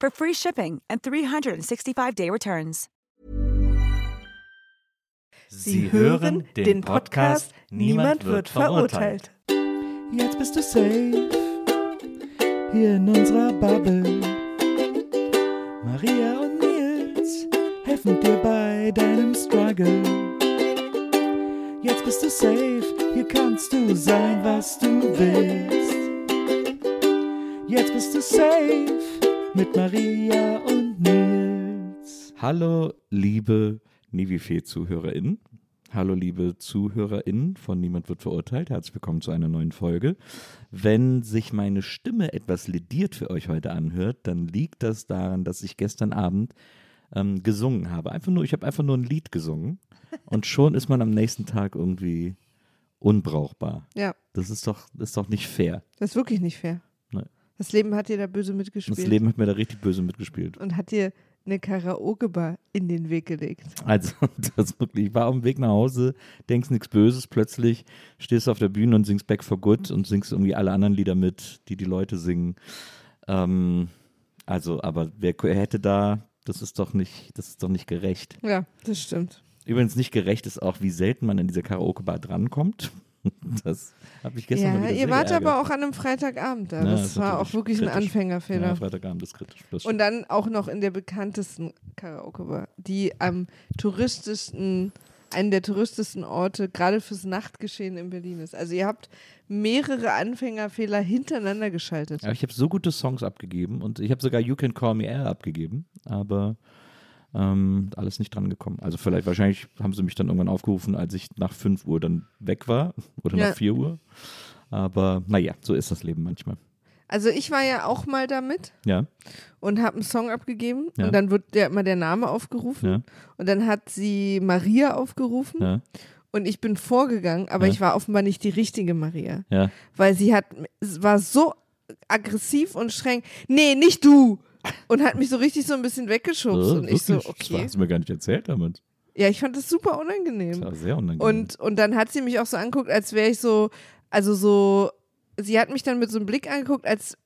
for free shipping and 365-day returns. Sie hören den Podcast Niemand wird verurteilt. Jetzt bist du safe hier in unserer Bubble. Maria und Nils helfen dir bei deinem Struggle. Jetzt bist du safe, hier kannst du sein, was du willst. Jetzt bist du safe mit Maria und Nils. Hallo, liebe Nivifee-ZuhörerInnen. Hallo, liebe ZuhörerInnen von Niemand wird verurteilt. Herzlich willkommen zu einer neuen Folge. Wenn sich meine Stimme etwas lediert für euch heute anhört, dann liegt das daran, dass ich gestern Abend ähm, gesungen habe. Einfach nur, ich habe einfach nur ein Lied gesungen und schon ist man am nächsten Tag irgendwie unbrauchbar. Ja, Das ist doch, ist doch nicht fair. das ist wirklich nicht fair. Das Leben hat dir da böse mitgespielt. Das Leben hat mir da richtig böse mitgespielt. und hat dir eine Karaoke-Bar in den Weg gelegt. Also, das wirklich, ich war auf dem Weg nach Hause, denkst nichts Böses, plötzlich stehst du auf der Bühne und singst Back for Good und singst irgendwie alle anderen Lieder mit, die die Leute singen. Ähm, also, aber wer hätte da, das ist doch nicht, das ist doch nicht gerecht. Ja, das stimmt. Übrigens nicht gerecht ist auch, wie selten man in diese Karaoke-Bar drankommt. Das habe ich gestern mal Ja, wieder ihr wart geärgert. aber auch an einem Freitagabend da. Ja, das ist war auch wirklich ein kritisch. Anfängerfehler. Ja, Freitagabend ist kritisch. Das Und dann auch noch in der bekanntesten Karaoke-Bar, die am touristischsten, einen der touristischsten Orte, gerade fürs Nachtgeschehen in Berlin ist. Also ihr habt mehrere Anfängerfehler hintereinander geschaltet. Ja, ich habe so gute Songs abgegeben und ich habe sogar You Can Call Me Air abgegeben, aber ähm, alles nicht dran gekommen. Also vielleicht, wahrscheinlich haben sie mich dann irgendwann aufgerufen, als ich nach 5 Uhr dann weg war oder Ja. nach 4 Uhr. Aber naja, so ist das Leben manchmal. Also ich war ja auch mal damit Ja, und habe einen Song abgegeben Ja. und dann wird der immer der Name aufgerufen ja, und dann hat sie Maria aufgerufen ja, und ich bin vorgegangen, aber Ja. ich war offenbar nicht die richtige Maria, ja. weil sie hat war so aggressiv und streng. Nee, nicht du. Und hat mich so richtig so ein bisschen weggeschubst Äh, und ich so wirklich? Das okay. hast du mir gar nicht erzählt damit. Ja, ich fand das super Das unangenehm. war sehr unangenehm. Und und dann hat sie mich auch so angeguckt, als wäre ich so also so sie hat mich dann mit so einem Blick angeguckt, als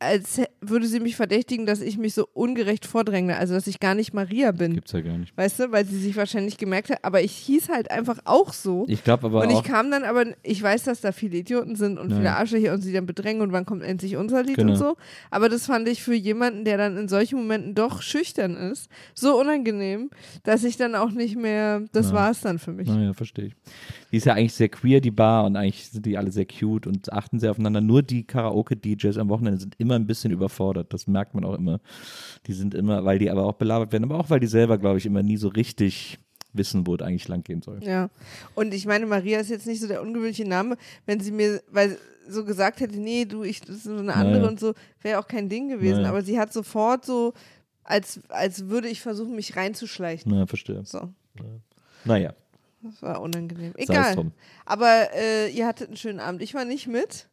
als würde sie mich verdächtigen, dass ich mich so ungerecht vordränge, also dass ich gar nicht Maria bin. Gibt's ja gar nicht. Weißt du, weil sie sich wahrscheinlich gemerkt hat, aber ich hieß halt einfach auch so. Ich glaube aber und ich auch, kam dann aber, ich weiß, dass da viele Idioten sind und Ja. viele Arschlöcher und sie dann bedrängen und wann kommt endlich unser Lied Genau. und so. Aber das fand ich für jemanden, der dann in solchen Momenten doch schüchtern ist, so unangenehm, dass ich dann auch nicht mehr, das Ja. war es dann für mich. Naja, verstehe ich. Die ist ja eigentlich sehr queer, die Bar, und eigentlich sind die alle sehr cute und achten sehr aufeinander. Nur die Karaoke-DJs am Wochenende sind immer ein bisschen überfordert. Das merkt man auch immer. Die sind immer, weil die aber auch belabert werden, aber auch weil die selber, glaube ich, immer nie so richtig wissen, wo es eigentlich lang gehen soll. Ja. Und ich meine, Maria ist jetzt nicht so der ungewöhnliche Name, wenn sie mir, weil so gesagt hätte, nee, du, ich, das ist so eine andere Naja. und so, wäre auch kein Ding gewesen. Naja. Aber sie hat sofort so, als, als würde ich versuchen, mich reinzuschleichen. Na, verstehe. So, Naja, das war unangenehm. Egal. Aber äh, ihr hattet einen schönen Abend. Ich war nicht mit.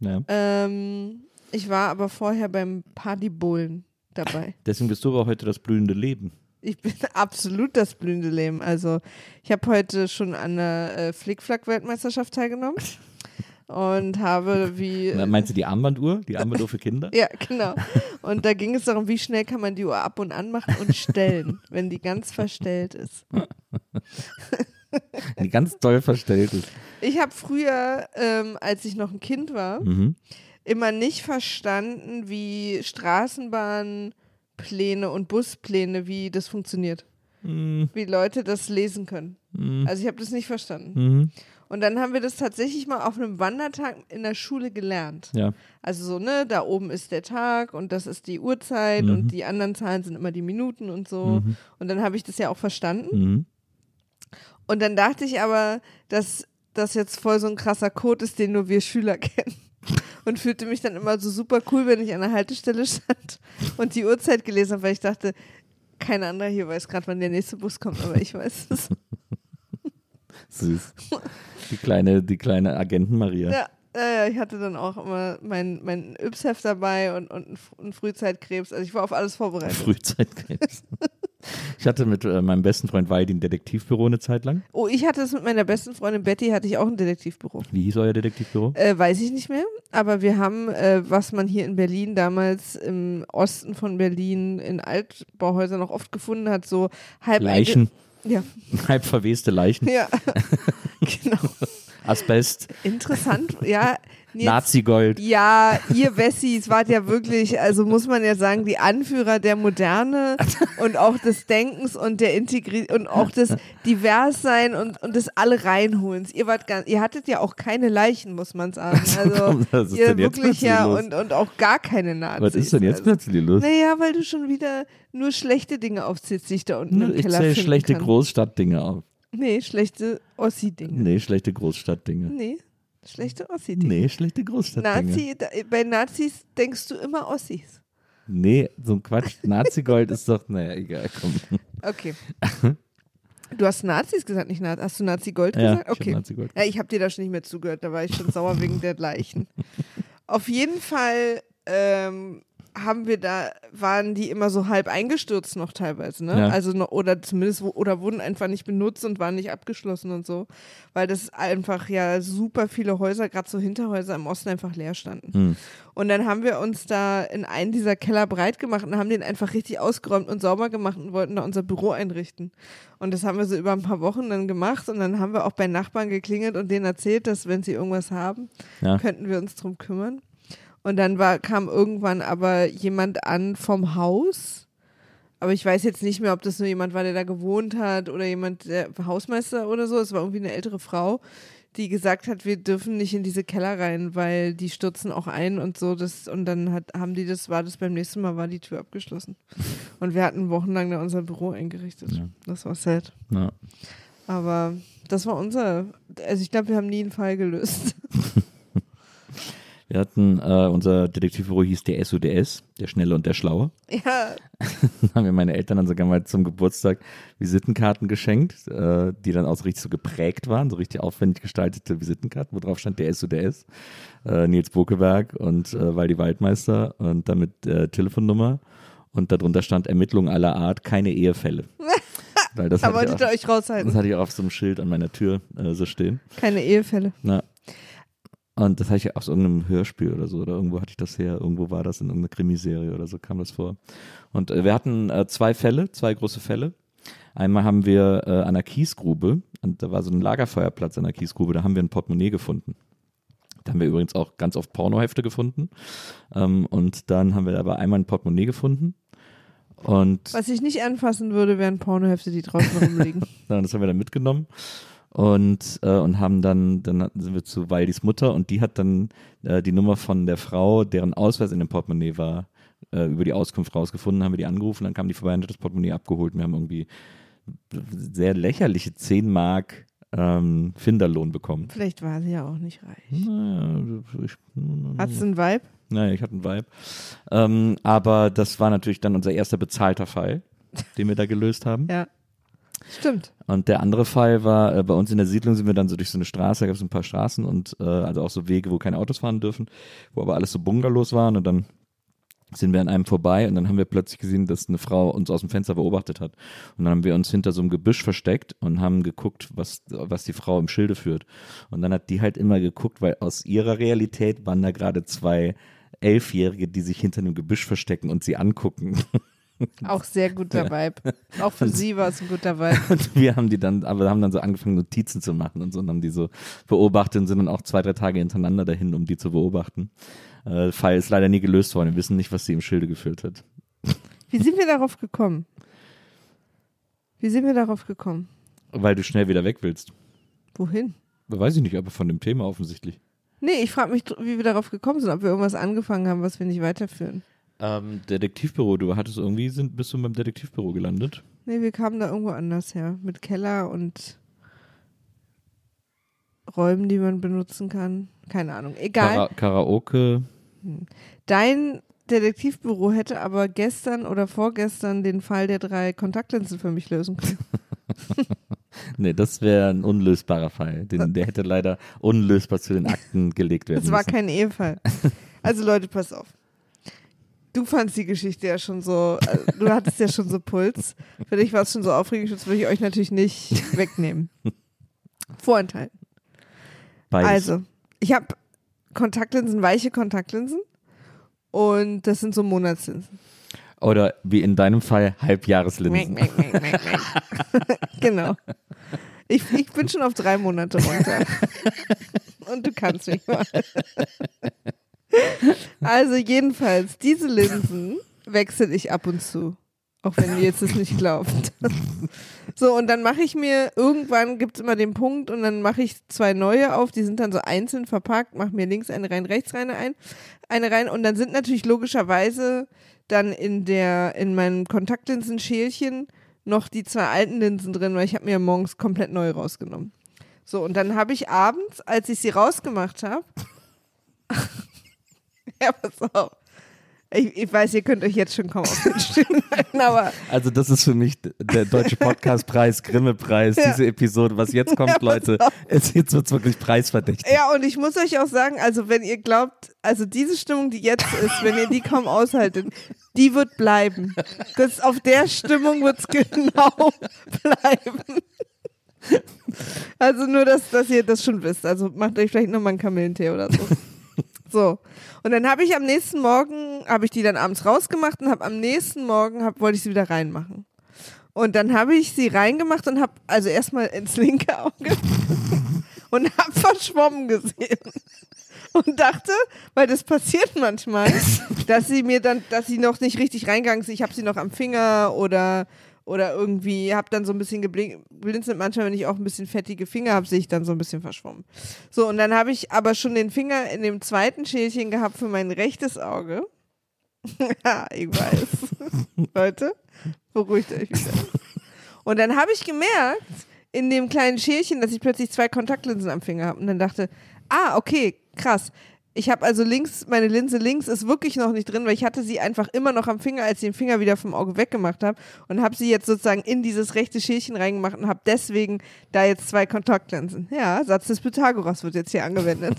Ja. Ähm, ich war aber vorher beim Partybowlen dabei. Deswegen bist du aber heute das blühende Leben. Ich bin absolut das blühende Leben. Also ich habe heute schon an der äh, Flickflack-Weltmeisterschaft teilgenommen und habe wie... Na, Meinst du die Armbanduhr? Die Armbanduhr für Kinder? ja, genau. Und da ging es darum, wie schnell kann man die Uhr ab und anmachen und stellen, wenn die ganz verstellt ist. Die ganz doll verstellt ist. Ich habe früher, ähm, als ich noch ein Kind war, Mhm. Immer nicht verstanden, wie Straßenbahnen Bahnhofspläne und Buspläne, wie das funktioniert. Mhm. Wie Leute das lesen können. Mhm. Also ich habe das nicht verstanden. Mhm. Und dann haben wir das tatsächlich mal auf einem Wandertag in der Schule gelernt. Ja. Also so, ne, da oben ist der Tag und das ist die Uhrzeit Mhm. und die anderen Zahlen sind immer die Minuten und so. Mhm. Und dann habe ich das ja auch verstanden. Mhm. Und dann dachte ich aber, dass das jetzt voll so ein krasser Code ist, den nur wir Schüler kennen. Und fühlte mich dann immer so super cool, wenn ich an der Haltestelle stand und die Uhrzeit gelesen habe, weil ich dachte, kein anderer hier weiß gerade, wann der nächste Bus kommt, aber ich weiß es. Süß. Die kleine, die kleine Agentin Maria. Ja, äh, ich hatte dann auch immer mein, mein Yps-Heft dabei und, und einen Frühzeitkrebs. Also ich war auf alles vorbereitet. Frühzeitkrebs. Ich hatte mit äh, meinem besten Freund Weidi ein Detektivbüro eine Zeit lang. Oh, ich hatte es mit meiner besten Freundin Betty, hatte ich auch ein Detektivbüro. Wie hieß euer Detektivbüro? Äh, weiß ich nicht mehr, aber wir haben, äh, was man hier in Berlin damals im Osten von Berlin in Altbauhäusern noch oft gefunden hat, so halb Leichen. Ja, Halb verweste Leichen. ja. genau. Asbest. Interessant, ja. Nazi-Gold. Ja, ihr Wessis wart ja wirklich, also muss man ja sagen, die Anführer der Moderne und auch des Denkens und der Integrität und auch des Diverssein und, und des Alle reinholens. Ihr wart ganz, ihr hattet ja auch keine Leichen, muss man sagen. Also ist ihr wirklich ja und, und auch gar keine Nazis. Was ist denn jetzt also, plötzlich los? Naja, weil du schon wieder nur schlechte Dinge aufzählst, die ich da unten im Ich Keller zähle finden schlechte. Großstadtdinge auf. Nee, schlechte Ossi-Dinge. Nee, schlechte Großstadtdinge. Nee, schlechte Ossi-Dinge. Nee, schlechte Großstadtdinge. Nazi, da, bei Nazis denkst du immer Ossis. Nee, so ein Quatsch. Nazi-Gold ist doch, naja, egal, komm. Okay. Du hast Nazis gesagt, nicht Nazis. Hast du Nazi-Gold Ja, gesagt? ich hab Okay. Nazi-Gold. Ja, ich habe dir da schon nicht mehr zugehört. Da war ich schon sauer wegen der Leichen. Auf jeden Fall ähm, haben wir da, waren die immer so halb eingestürzt noch teilweise, ne? Ja. Also noch, oder zumindest, oder wurden einfach nicht benutzt und waren nicht abgeschlossen und so. Weil das einfach ja super viele Häuser, gerade so Hinterhäuser im Osten einfach leer standen. Hm. Und dann haben wir uns da in einen dieser Keller breit gemacht und haben den einfach richtig ausgeräumt und sauber gemacht und wollten da unser Büro einrichten. Und das haben wir so über ein paar Wochen dann gemacht und dann haben wir auch bei Nachbarn geklingelt und denen erzählt, dass wenn sie irgendwas haben, Ja. könnten wir uns drum kümmern. Und dann war, kam irgendwann aber jemand an vom Haus. Aber ich weiß jetzt nicht mehr, ob das nur jemand war, der da gewohnt hat oder jemand, der Hausmeister oder so. Es war irgendwie eine ältere Frau, die gesagt hat, wir dürfen nicht in diese Keller rein, weil die stürzen auch ein und so. Das, und dann hat, haben die das, war das beim nächsten Mal, war die Tür abgeschlossen. Und wir hatten wochenlang da unser Büro eingerichtet. Ja. Das war sad. Ja. Aber das war unser, also ich glaube, wir haben nie einen Fall gelöst. Wir hatten, äh, unser Detektivbüro hieß der SUDS, der Schnelle und der Schlaue. ja, Dann haben mir meine Eltern dann sogar mal zum Geburtstag Visitenkarten geschenkt, äh, die dann auch so richtig so geprägt waren, so richtig aufwendig gestaltete Visitenkarten, wo drauf stand der SUDS, äh, Nils Bokeberg und äh, Waldi Waldmeister und damit äh, Telefonnummer. Und darunter stand Ermittlungen aller Art, keine Ehefälle. Weil das, da wolltet ihr euch raushalten. das hatte ich auch auf so einem Schild an meiner Tür äh, so stehen. Keine Ehefälle. Na. Und das hatte ich aus irgendeinem Hörspiel oder so, oder irgendwo hatte ich das her, irgendwo war das in irgendeiner Krimiserie oder so kam das vor. Und äh, wir hatten äh, zwei Fälle, zwei große Fälle. Einmal haben wir äh, an der Kiesgrube, und da war so ein Lagerfeuerplatz an der Kiesgrube, da haben wir ein Portemonnaie gefunden. Da haben wir übrigens auch ganz oft Pornohefte gefunden. Ähm, und dann haben wir aber einmal ein Portemonnaie gefunden. Und Was ich nicht anfassen würde, wären Pornohefte, die draußen rumliegen. das haben wir dann mitgenommen und, äh, und haben dann, dann sind wir zu Waldis Mutter und die hat dann äh, die Nummer von der Frau, deren Ausweis in dem Portemonnaie war, äh, über die Auskunft rausgefunden, haben wir die angerufen, dann kam die vorbei und hat das Portemonnaie abgeholt. Wir haben irgendwie sehr lächerliche 10 Mark ähm, Finderlohn bekommen. Vielleicht war sie ja auch nicht reich. Naja, ich, Hat sie einen Vibe? naja, ich hatte einen Vibe. Ähm, aber das war natürlich dann unser erster bezahlter Fall, den wir da gelöst haben. Ja. Stimmt. Und der andere Fall war, äh, bei uns in der Siedlung sind wir dann so durch so eine Straße, da gab es ein paar Straßen und äh, also auch so Wege, wo keine Autos fahren dürfen, wo aber alles so Bungalows waren und dann sind wir an einem vorbei und dann haben wir plötzlich gesehen, dass eine Frau uns aus dem Fenster beobachtet hat. Und dann haben wir uns hinter so einem Gebüsch versteckt und haben geguckt, was, was die Frau im Schilde führt. Und dann hat die halt immer geguckt, weil aus ihrer Realität waren da gerade zwei Elfjährige, die sich hinter einem Gebüsch verstecken und sie angucken. Auch sehr guter Vibe. Auch für sie war es ein guter Vibe. Und wir haben die dann, aber haben dann so angefangen, Notizen zu machen und so und haben die so beobachtet und sind dann auch zwei, drei Tage hintereinander dahin, um die zu beobachten. Äh, Fall ist leider nie gelöst worden. Wir wissen nicht, was sie im Schilde geführt hat. Wie sind wir darauf gekommen? Wie sind wir darauf gekommen? Weil du schnell wieder weg willst. Wohin? Weiß ich nicht, aber von dem Thema offensichtlich. Nee, ich frage mich, wie wir darauf gekommen sind, ob wir irgendwas angefangen haben, was wir nicht weiterführen. Ähm, Detektivbüro, du hattest irgendwie, sind, bist du beim Detektivbüro gelandet? Nee, wir kamen da irgendwo anders her. Mit Keller und Räumen, die man benutzen kann. Keine Ahnung. Egal. Kara Karaoke. Dein Detektivbüro hätte aber gestern oder vorgestern den Fall der drei Kontaktlinsen für mich lösen können. Nee, das wäre ein unlösbarer Fall. Den, der hätte leider unlösbar zu den Akten gelegt werden Das war müssen. kein Ehefall. Also Leute, pass auf. Du fandst die Geschichte ja schon so, also, du hattest ja schon so Puls. Für dich war es schon so aufregend, das würde ich euch natürlich nicht wegnehmen. Vorenthalten. Beides. Also, ich habe Kontaktlinsen, weiche Kontaktlinsen. Und das sind so Monatslinsen. Oder wie in deinem Fall Halbjahreslinsen. Meck, meck, meck. genau. Ich, ich bin schon auf drei Monate runter. Und du kannst mich mal. Also jedenfalls, diese Linsen wechsle ich ab und zu. Auch wenn ihr jetzt es nicht glaubt. So, und dann mache ich mir, irgendwann gibt es immer den Punkt und dann mache ich zwei neue auf, die sind dann so einzeln verpackt, mache mir links eine rein, rechts rein, ein, eine rein und dann sind natürlich logischerweise dann in der, in meinem Kontaktlinsenschälchen noch die zwei alten Linsen drin, weil ich habe mir morgens komplett neu rausgenommen. So, und dann habe ich abends, als ich sie rausgemacht habe, ja, pass auf. Ich, ich weiß, ihr könnt euch jetzt schon kaum auf den Stühlen halten, aber Also das ist für mich der deutsche Podcastpreis, Grimme-Preis, Ja. diese Episode. Was jetzt kommt, Ja, Leute, es, jetzt wird es wirklich preisverdächtig. Ja, und ich muss euch auch sagen, also wenn ihr glaubt, also diese Stimmung, die jetzt ist, wenn ihr die kaum aushaltet, die wird bleiben. Das auf der Stimmung wird es genau bleiben. Also nur, dass, dass ihr das schon wisst. Also macht euch vielleicht nochmal einen Kamillentee oder so. So. Und dann habe ich am nächsten Morgen, habe ich die dann abends rausgemacht und habe am nächsten Morgen, hab, wollte ich sie wieder reinmachen. Und dann habe ich sie reingemacht und habe also erstmal ins linke Auge und habe verschwommen gesehen. Und dachte, weil das passiert manchmal, dass sie mir dann, dass sie noch nicht richtig reingegangen ist. Ich habe sie noch am Finger oder, oder irgendwie, habe dann so ein bisschen geblinzelt. Manchmal, wenn ich auch ein bisschen fettige Finger habe, sehe ich dann so ein bisschen verschwommen. So, und dann habe ich aber schon den Finger in dem zweiten Schälchen gehabt für mein rechtes Auge. ja, ich weiß. Leute, beruhigt euch wieder. Und dann habe ich gemerkt, in dem kleinen Schälchen, dass ich plötzlich zwei Kontaktlinsen am Finger habe. Und dann dachte, ah, okay, krass. Ich habe also links, meine Linse links ist wirklich noch nicht drin, weil ich hatte sie einfach immer noch am Finger, als ich den Finger wieder vom Auge weggemacht habe und habe sie jetzt sozusagen in dieses rechte Schälchen reingemacht und habe deswegen da jetzt zwei Kontaktlinsen. Ja, Satz des Pythagoras wird jetzt hier angewendet.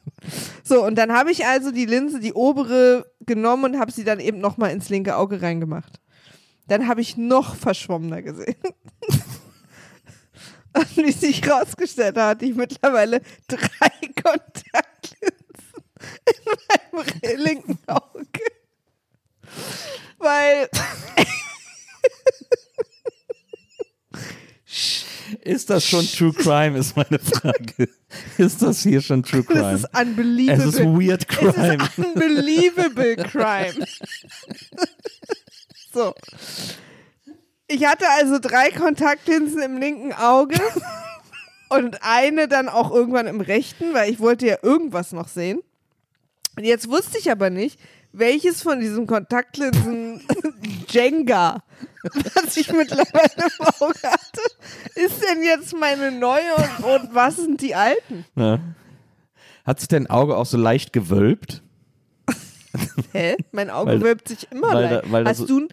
so, und dann habe ich also die Linse, die obere, genommen und habe sie dann eben nochmal ins linke Auge reingemacht. Dann habe ich noch verschwommener gesehen. Und wie sich rausgestellt hat, hatte ich mittlerweile drei Kontaktlinsen in meinem linken Auge. Weil, Ist das schon True Crime, ist meine Frage. Ist das hier schon True das Crime? ist unbelievable. Es ist Weird Es Crime. ist unbelievable crime. so. Ich hatte also drei Kontaktlinsen im linken Auge und eine dann auch irgendwann im rechten, weil ich wollte ja irgendwas noch sehen. Und jetzt wusste ich aber nicht, welches von diesen Kontaktlinsen Jenga, was ich mittlerweile im Auge hatte, ist denn jetzt meine neue und, und was sind die alten? Ja. Hat sich dein Auge auch so leicht gewölbt? Hä? Mein Auge Weil- wölbt sich immer weil leicht. weil hast, so- du, ein-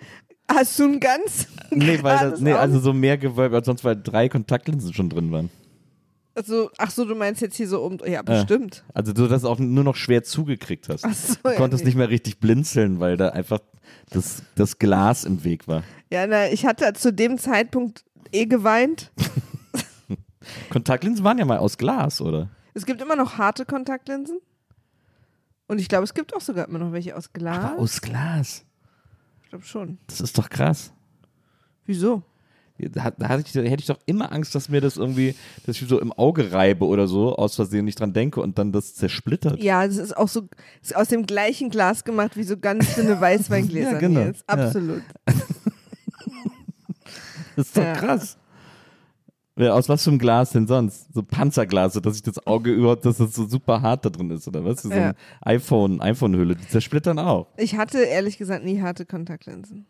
hast du ein ganz Nee, weil das, nee, also so mehr gewölbt als sonst, weil drei Kontaktlinsen schon drin waren. Also, ach so, du meinst jetzt hier so um. Ja, bestimmt. Also du das auch nur noch schwer zugekriegt hast. Ach so, du ja, konntest nee. nicht mehr richtig blinzeln, weil da einfach das, das Glas im Weg war. Ja, na, ich hatte zu dem Zeitpunkt eh geweint. Kontaktlinsen waren ja mal aus Glas, oder? Es gibt immer noch harte Kontaktlinsen. Und ich glaube, es gibt auch sogar immer noch welche aus Glas. Aber aus Glas. Ich glaube schon. Das ist doch krass. Wieso? Da, da hatte ich, da hätte ich doch immer Angst, dass mir das irgendwie, dass ich so im Auge reibe oder so, aus Versehen nicht dran denke und dann das zersplittert. Ja, es ist auch so ist aus dem gleichen Glas gemacht wie so ganz dünne Weißweingläser. Ja, genau. Ja. Absolut. Das ist doch Ja. krass. Ja, aus was für einem Glas denn sonst? So Panzerglas, so dass ich das Auge überhaupt, dass das so super hart da drin ist, oder was? So Ja. ein iPhone, iPhone-Hülle, die zersplittern auch. Ich hatte ehrlich gesagt nie harte Kontaktlinsen.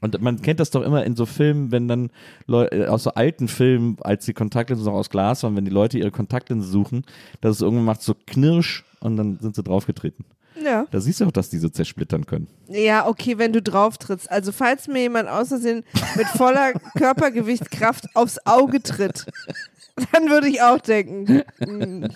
Und man kennt das doch immer in so Filmen, wenn dann Leute, aus so alten Filmen, als die Kontaktlinsen noch aus Glas waren, wenn die Leute ihre Kontaktlinsen suchen, dass es irgendwann macht so Knirsch und dann sind sie draufgetreten. Ja. Da siehst du auch, dass die so zersplittern können. Ja, okay, wenn du drauf trittst. Also falls mir jemand aus Versehen mit voller Körpergewichtskraft aufs Auge tritt, dann würde ich auch denken, hm,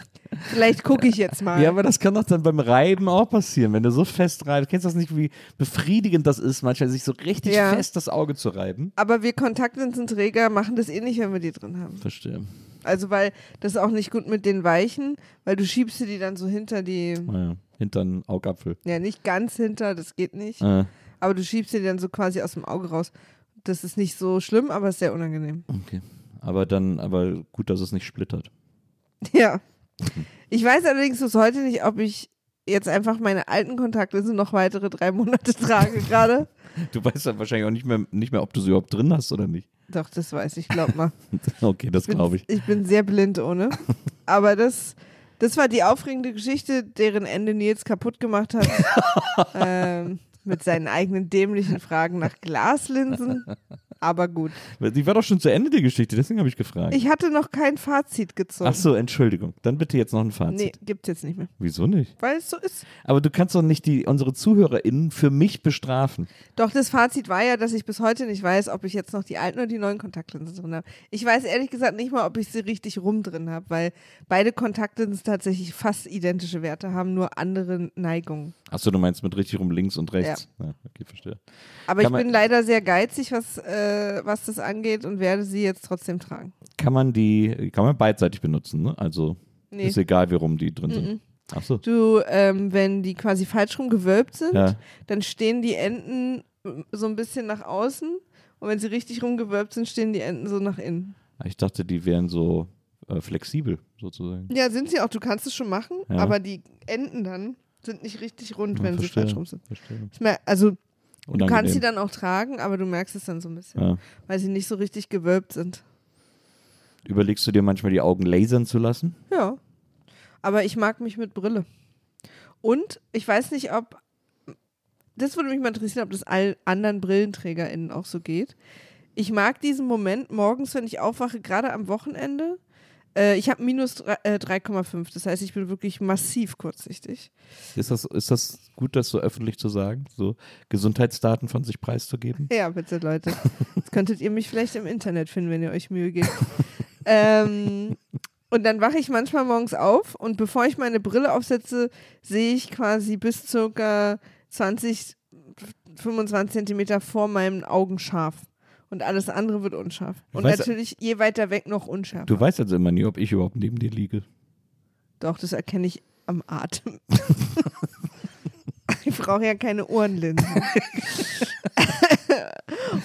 vielleicht gucke ich jetzt mal. Ja, aber das kann doch dann beim Reiben auch passieren, wenn du so fest reibst. Kennst du das nicht, wie befriedigend das ist, manchmal sich so richtig Ja. fest das Auge zu reiben? Aber wir Kontaktlinsenträger machen das eh nicht, wenn wir die drin haben. Verstehe. Also weil das ist auch nicht gut mit den Weichen, weil du schiebst dir die dann so hinter die, Naja, hinter einen Augapfel. ja nicht ganz hinter, das geht nicht, Äh, aber du schiebst dir die dann so quasi aus dem Auge raus. Das ist nicht so schlimm, aber ist sehr unangenehm. okay. Aber dann, aber gut, dass es nicht splittert. Ja. Ich weiß allerdings bis heute nicht, ob ich jetzt einfach meine alten Kontaktlinsen noch weitere drei Monate trage gerade. Du weißt dann wahrscheinlich auch nicht mehr, nicht mehr, ob du sie überhaupt drin hast oder nicht. Doch, das weiß ich, glaub mal. Okay, das glaube ich. Ich bin sehr blind ohne. Aber das, das war die aufregende Geschichte, deren Ende Nils kaputt gemacht hat. ähm, mit seinen eigenen dämlichen Fragen nach Glaslinsen. Aber gut. Die war doch schon zu Ende, die Geschichte, deswegen habe ich gefragt. Ich hatte noch kein Fazit gezogen. Ach so, Entschuldigung. Dann bitte jetzt noch ein Fazit. Nee, gibt's jetzt nicht mehr. Wieso nicht? Weil es so ist. Aber du kannst doch nicht die, unsere ZuhörerInnen für mich bestrafen. Doch, das Fazit war ja, dass ich bis heute nicht weiß, ob ich jetzt noch die alten oder die neuen Kontaktlinsen drin habe. Ich weiß ehrlich gesagt nicht mal, ob ich sie richtig rum drin habe, weil beide Kontaktlinsen tatsächlich fast identische Werte haben, nur andere Neigungen. Achso, du meinst mit richtig rum links und rechts. Ja, okay, verstehe. Aber Kann ich bin leider sehr geizig, was, äh, was das angeht und werde sie jetzt trotzdem tragen. Kann man die, kann man beidseitig benutzen, ne? Also Nee. ist egal, wie rum die drin sind. Achso. Du, ähm, wenn die quasi falsch rum gewölbt sind, Ja. dann stehen die Enden mm, so ein bisschen nach außen und wenn sie richtig rumgewölbt sind, stehen die Enden so nach innen. Ich dachte, die wären so äh, flexibel, sozusagen. Ja, sind sie auch. Du kannst es schon machen, Ja. aber die Enden dann sind nicht richtig rund, wenn sie verstehe, falsch rum sind. Verstehe. Also du Unangenehm. kannst sie dann auch tragen, aber du merkst es dann so ein bisschen, ja. weil sie nicht so richtig gewölbt sind. Überlegst du dir manchmal die Augen lasern zu lassen? Ja. Aber ich mag mich mit Brille. Und ich weiß nicht, ob. Das würde mich mal interessieren, ob das allen anderen BrillenträgerInnen auch so geht. Ich mag diesen Moment morgens, wenn ich aufwache, gerade am Wochenende. Äh, ich habe minus drei- äh, 3,5. Das heißt, ich bin wirklich massiv kurzsichtig. Ist das, ist das gut, das so öffentlich zu sagen? So Gesundheitsdaten von sich preiszugeben? Ja, bitte, Leute. Das könntet ihr mich vielleicht im Internet finden, wenn ihr euch Mühe gebt. ähm, und dann wache ich manchmal morgens auf und bevor ich meine Brille aufsetze, sehe ich quasi bis circa 20, 25 Zentimeter vor meinen Augen scharf. Und alles andere wird unscharf. Und natürlich je weiter weg noch unschärfer. Du weißt also immer nie, ob ich überhaupt neben dir liege. Doch, das erkenne ich am Atem. ich brauche ja keine Ohrenlinsen.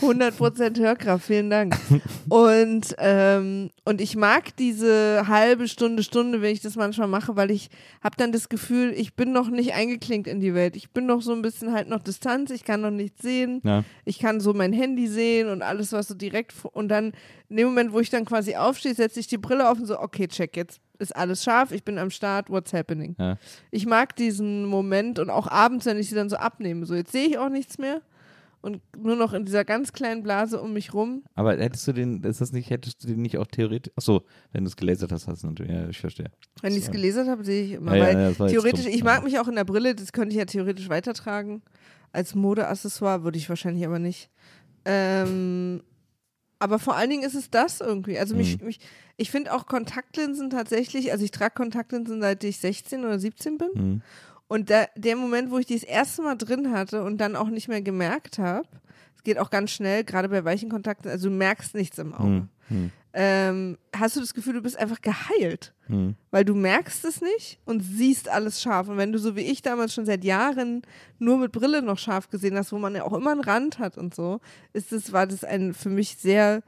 100% Hörkraft, vielen Dank. Und, ähm, und ich mag diese halbe Stunde, Stunde, wenn ich das manchmal mache, weil ich habe dann das Gefühl, ich bin noch nicht eingeklinkt in die Welt. Ich bin noch so ein bisschen halt noch Distanz, ich kann noch nichts sehen. Ja. Ich kann so mein Handy sehen und alles, was so direkt und dann in dem Moment, wo ich dann quasi aufstehe, setze ich die Brille auf und so, okay, check, jetzt ist alles scharf, ich bin am Start, what's happening? Ja. Ich mag diesen Moment und auch abends, wenn ich sie dann so abnehme, so jetzt sehe ich auch nichts mehr und nur noch in dieser ganz kleinen Blase um mich rum. Aber hättest du den, ist das nicht, hättest du den nicht auch theoretisch, achso, wenn du es gelasert hast, hast du natürlich, ja, ich verstehe. Wenn ich es gelesen habe, sehe ich immer, Ja, weil ja, theoretisch, ich mag mich auch in der Brille, das könnte ich ja theoretisch weitertragen. Als Modeaccessoire würde ich wahrscheinlich aber nicht. Ähm, aber vor allen Dingen ist es das irgendwie. Also mich, Mhm. mich ich finde auch Kontaktlinsen tatsächlich, also ich trage Kontaktlinsen seit ich 16 oder 17 bin. Mhm. Und da, der Moment, wo ich die das erste Mal drin hatte und dann auch nicht mehr gemerkt habe, Es geht auch ganz schnell, gerade bei weichen Kontakten. Also du merkst nichts im Auge. Hm, hm, Ähm, hast du das Gefühl, du bist einfach geheilt? hm. Weil du merkst es nicht und siehst alles scharf. Und wenn du so wie ich damals schon seit Jahren nur mit Brille noch scharf gesehen hast, wo man ja auch immer einen Rand hat und so, ist das, war das ein für mich sehr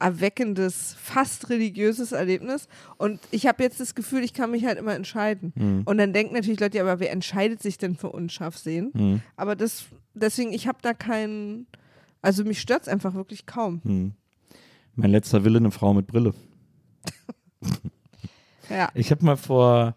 erweckendes, fast religiöses Erlebnis. Und ich habe jetzt das Gefühl, ich kann mich halt immer entscheiden. Hm. Und dann denken natürlich Leute, ja, aber wer entscheidet sich denn für unscharf sehen? Hm. Aber das, deswegen, ich habe da keinen, also mich stört es einfach wirklich kaum. Hm. Mein letzter Wille, eine Frau mit Brille. Ja. Ich habe mal vor,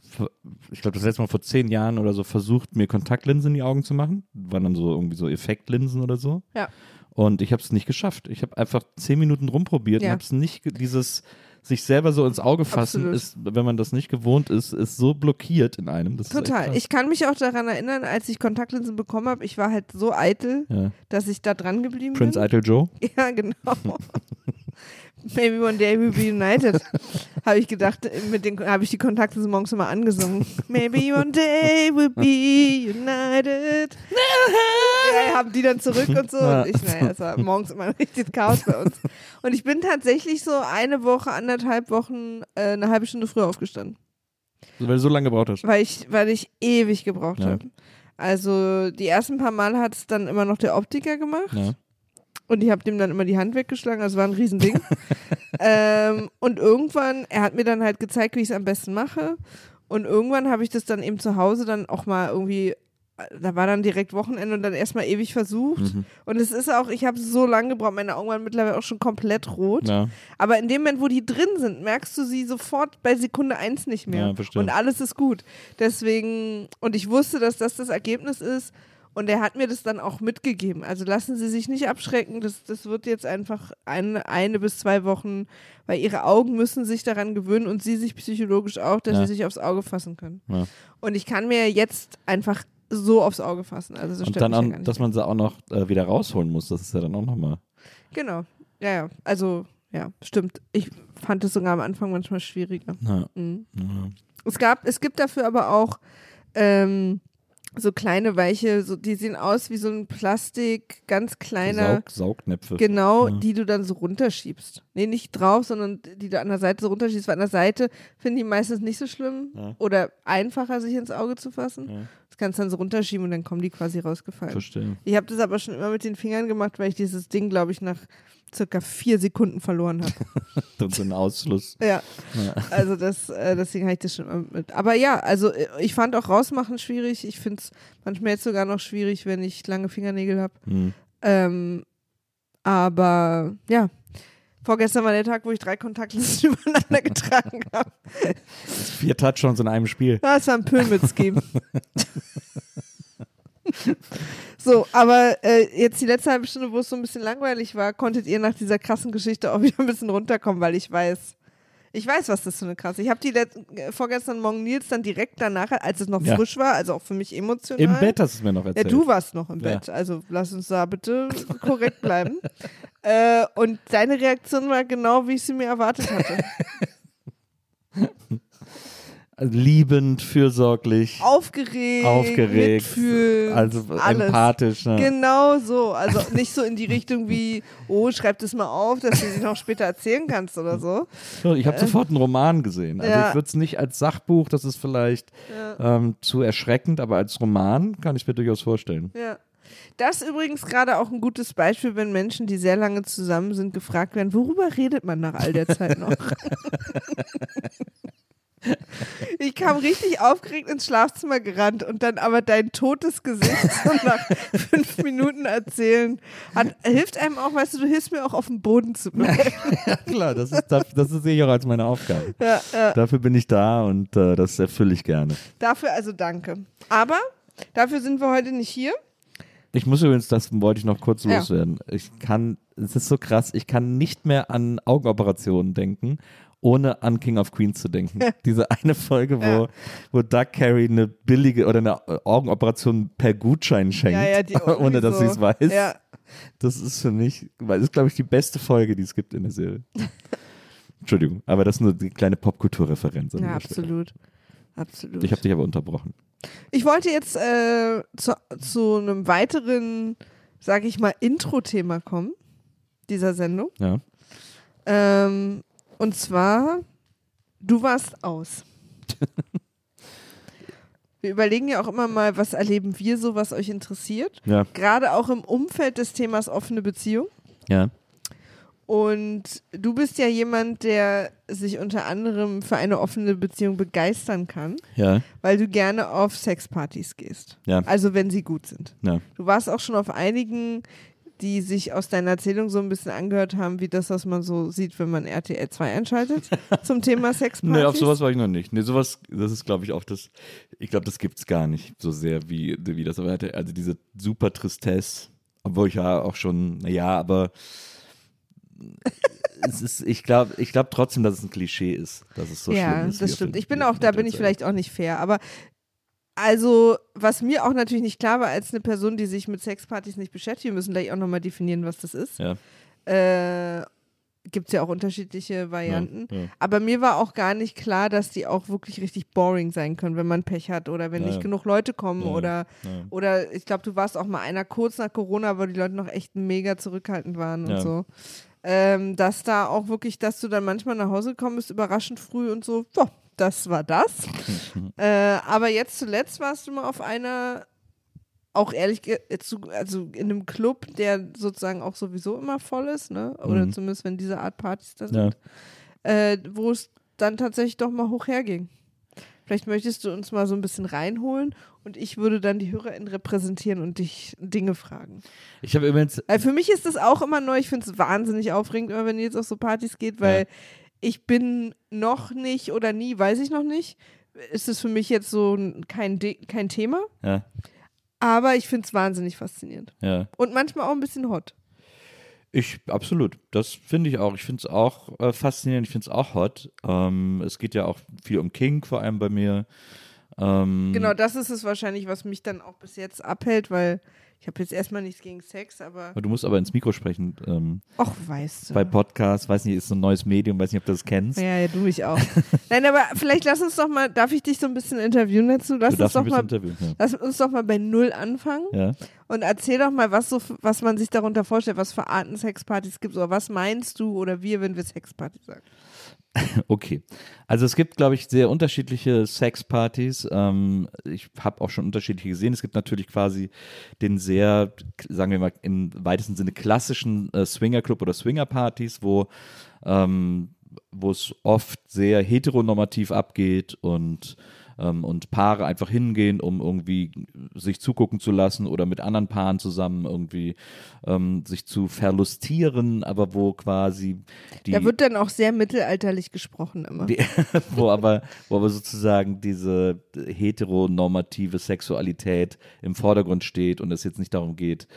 vor ich glaube das letzte Mal vor zehn Jahren oder so versucht, mir Kontaktlinsen in die Augen zu machen. Waren dann so irgendwie so Effektlinsen oder so. Ja. Und ich habe es nicht geschafft. Ich habe einfach zehn Minuten rumprobiert Ja. und habe es nicht, dieses sich selber so ins Auge fassen, Absolut. ist, wenn man das nicht gewohnt ist, ist so blockiert in einem. Das Total. Ich kann mich auch daran erinnern, als ich Kontaktlinsen bekommen habe, ich war halt so eitel, ja. dass ich da dran geblieben Prince bin. Eitel Joe. Ja, genau. Maybe one day we'll be united. habe ich gedacht, mit den habe ich die Kontaktlinsen morgens immer angesungen. Maybe one day we'll be united. ja, haben die dann zurück und so. Und ich, naja, es war morgens immer ein richtiges Chaos bei uns. Und ich bin tatsächlich so eine Woche, anderthalb Wochen, äh, eine halbe Stunde früher aufgestanden. Weil du so lange gebraucht hast. Weil ich, weil ich ewig gebraucht Ja. habe. Also die ersten paar Mal hat es dann immer noch der Optiker gemacht. Ja. Und ich habe dem dann immer die Hand weggeschlagen, das war ein Riesending. ähm, und irgendwann, er hat mir dann halt gezeigt, wie ich es am besten mache. Und irgendwann habe ich das dann eben zu Hause dann auch mal irgendwie, da war dann direkt Wochenende und dann erstmal ewig versucht. Mhm. Und es ist auch, ich habe so lange gebraucht, meine Augen waren mittlerweile auch schon komplett rot. Ja. Aber in dem Moment, wo die drin sind, merkst du sie sofort bei Sekunde eins nicht mehr. Ja, und alles ist gut. Deswegen, und ich wusste, dass das das Ergebnis ist. Und er hat mir das dann auch mitgegeben. Also lassen Sie sich nicht abschrecken. Das, das wird jetzt einfach eine, eine bis zwei Wochen, weil Ihre Augen müssen sich daran gewöhnen und Sie sich psychologisch auch, dass Ja. Sie sich aufs Auge fassen können. Ja. Und ich kann mir jetzt einfach so aufs Auge fassen. Also das Und dann, mich ja dass man sie auch noch äh, wieder rausholen muss, das ist ja dann auch nochmal. Genau. Ja, ja. Also, ja, stimmt. Ich fand es sogar am Anfang manchmal schwieriger. Mhm. Es gab, es gibt dafür aber auch ähm, so kleine weiche, so, die sehen aus wie so ein Plastik, ganz kleiner, Saug, Saugnäpfe. genau, Ja. die du dann so runterschiebst. Nee, nicht drauf, sondern die du an der Seite so runterschiebst. Weil an der Seite finden die meistens nicht so schlimm Ja. oder einfacher, sich ins Auge zu fassen. Ja. Das kannst du dann so runterschieben und dann kommen die quasi rausgefallen. Verstehe. Ich habe das aber schon immer mit den Fingern gemacht, weil ich dieses Ding, glaube ich, nach circa vier Sekunden verloren habe. Dann so ein Ausschluss. ja. Ja. Also das, äh, deswegen habe ich das schon immer mit. Aber ja, also äh, ich fand auch rausmachen schwierig. Ich finde es manchmal jetzt sogar noch schwierig, wenn ich lange Fingernägel habe. Hm. Ähm, aber ja. Vorgestern war der Tag, wo ich drei Kontaktlinsen übereinander getragen habe. Vier Touchdowns in einem Spiel. Ja, es war ein Pyramid-Scheme. so, aber äh, jetzt die letzte halbe Stunde, wo es so ein bisschen langweilig war, konntet ihr nach dieser krassen Geschichte auch wieder ein bisschen runterkommen, weil ich weiß, ich weiß, was das für eine krasse. Ich habe die äh, vorgestern Morgen Nils dann direkt danach, als es noch Ja. frisch war, also auch für mich emotional. Im Bett hast du es mir noch Ja, erzählt. du warst noch im Ja. Bett, also lass uns da bitte korrekt bleiben. äh, und deine Reaktion war genau, wie ich sie mir erwartet hatte. Liebend, fürsorglich, Aufgeregt, aufgeregt, mitfühlend, also alles. empathisch. Ne? Genau so. Also nicht so in die Richtung wie, oh, schreib das mal auf, dass du sie noch später erzählen kannst oder so. Ich habe sofort einen Roman gesehen. Also Äh. ja. ich würde es nicht als Sachbuch, das ist vielleicht ähm, zu erschreckend, aber als Roman kann ich mir durchaus vorstellen. Ja. Das ist übrigens gerade auch ein gutes Beispiel, wenn Menschen, die sehr lange zusammen sind, gefragt werden, worüber redet man nach all der Zeit noch? Ich kam richtig aufgeregt ins Schlafzimmer gerannt und dann aber dein totes Gesicht nach fünf Minuten erzählen hat, hilft einem auch, weißt du, du hilfst mir auch auf dem Boden zu bleiben. Ja klar, das, ist, das, das sehe ich auch als meine Aufgabe. Ja, ja. Dafür bin ich da und äh, das erfülle ich gerne. Dafür also danke. Aber dafür sind wir heute nicht hier. Ich muss übrigens, das wollte ich noch kurz loswerden. Ich kann, es ist so krass, ich kann nicht mehr an Augenoperationen denken, ohne an King of Queens zu denken. Diese eine Folge, wo, Ja. wo Doug Carey eine billige oder eine Augenoperation per Gutschein schenkt, Ja, die ohne dass sie irgendwie es so. weiß. Das ist für mich, weil ist, glaube ich, die beste Folge, die es gibt in der Serie. Entschuldigung, aber das ist nur die kleine Popkulturreferenz. Ja, Stelle. absolut. Absolut. Ich habe dich aber unterbrochen. Ich wollte jetzt äh, zu, zu einem weiteren sag ich mal, Intro-Thema kommen, dieser Sendung. Ja. Ähm, und zwar, du warst aus. Wir überlegen ja auch immer mal, was erleben wir so, was euch interessiert. Ja. Gerade auch im Umfeld des Themas offene Beziehung. Ja. Und du bist ja jemand, der sich unter anderem für eine offene Beziehung begeistern kann, Ja. weil du gerne auf Sexpartys gehst. Ja. Also wenn sie gut sind. Ja. Du warst auch schon auf einigen, die sich aus deiner Erzählung so ein bisschen angehört haben, wie das, was man so sieht, wenn man RTL 2 einschaltet zum Thema Sexpartys. Nee, auf sowas war ich noch nicht. Nee, sowas, das ist, glaube ich, auch das, ich glaube, das gibt's gar nicht so sehr, wie, wie das aber. Also diese super Tristesse, obwohl ich ja auch schon, naja, aber es ist, ich glaube, ich glaube trotzdem, dass es ein Klischee ist, dass es so ja, schlimm ist. das wie stimmt. Ich bin auch, da bin ich vielleicht auch nicht fair, aber also, was mir auch natürlich nicht klar war, als eine Person, die sich mit Sexpartys nicht beschäftigt, wir müssen gleich auch nochmal definieren, was das ist. Ja. Äh, Gibt es ja auch unterschiedliche Varianten. Ja, ja. Aber mir war auch gar nicht klar, dass die auch wirklich richtig boring sein können, wenn man Pech hat oder wenn Ja, nicht genug Leute kommen oder, oder ich glaube, du warst auch mal einer kurz nach Corona, wo die Leute noch echt mega zurückhaltend waren und so. Ähm, dass da auch wirklich, dass du dann manchmal nach Hause gekommen bist, überraschend früh und so, boah, das war das. äh, aber jetzt zuletzt warst du mal auf einer, auch ehrlich, äh, also in einem Club, der sozusagen auch sowieso immer voll ist, ne? Oder Mhm. zumindest wenn diese Art Partys da Ja. sind, äh, wo es dann tatsächlich doch mal hoch herging. Vielleicht möchtest du uns mal so ein bisschen reinholen und ich würde dann die HörerInnen repräsentieren und dich Dinge fragen. Ich habe übrigens, Weil für mich ist das auch immer neu. Ich finde es wahnsinnig aufregend, immer wenn ihr jetzt auf so Partys geht, weil Ja. Ich bin noch nicht oder nie, weiß ich noch nicht, ist es für mich jetzt so ein- kein, De kein Thema. ja, Aber ich finde es wahnsinnig faszinierend. ja. Und manchmal auch ein bisschen hot. Ich, absolut. Das finde ich auch. Ich finde es auch äh, faszinierend. Ich finde es auch hot. Ähm, es geht ja auch viel um King, vor allem bei mir. Ähm, Genau, das ist es wahrscheinlich, was mich dann auch bis jetzt abhält, weil ich habe jetzt erstmal nichts gegen Sex, aber Du musst aber ins Mikro sprechen. Ähm, ach, weißt du. bei Podcasts, weiß nicht, ist so ein neues Medium, weiß nicht, ob du das kennst. ja, ja, du mich auch. Nein, aber vielleicht lass uns doch mal, darf ich dich so ein bisschen interviewen dazu? Lass du uns doch mal, interviewen. lass uns doch mal bei Null anfangen. Ja. Und erzähl doch mal, was, so, was man sich darunter vorstellt, was für Arten Sexpartys gibt. Oder was meinst du oder wir, wenn wir Sexparty sagen? Okay. Also es gibt, glaube ich, sehr unterschiedliche Sexpartys. Ähm, ich habe auch schon unterschiedliche gesehen. Es gibt natürlich quasi den sehr, sagen wir mal, im weitesten Sinne klassischen äh, Swingerclub oder Swingerpartys, wo ähm, wo es oft sehr heteronormativ abgeht und ähm, und Paare einfach hingehen, um irgendwie sich zugucken zu lassen oder mit anderen Paaren zusammen irgendwie ähm, sich zu verlustieren, aber wo quasi die Da wird dann auch sehr mittelalterlich gesprochen immer. die, wo aber, wo aber sozusagen diese heteronormative Sexualität im Vordergrund steht und es jetzt nicht darum geht,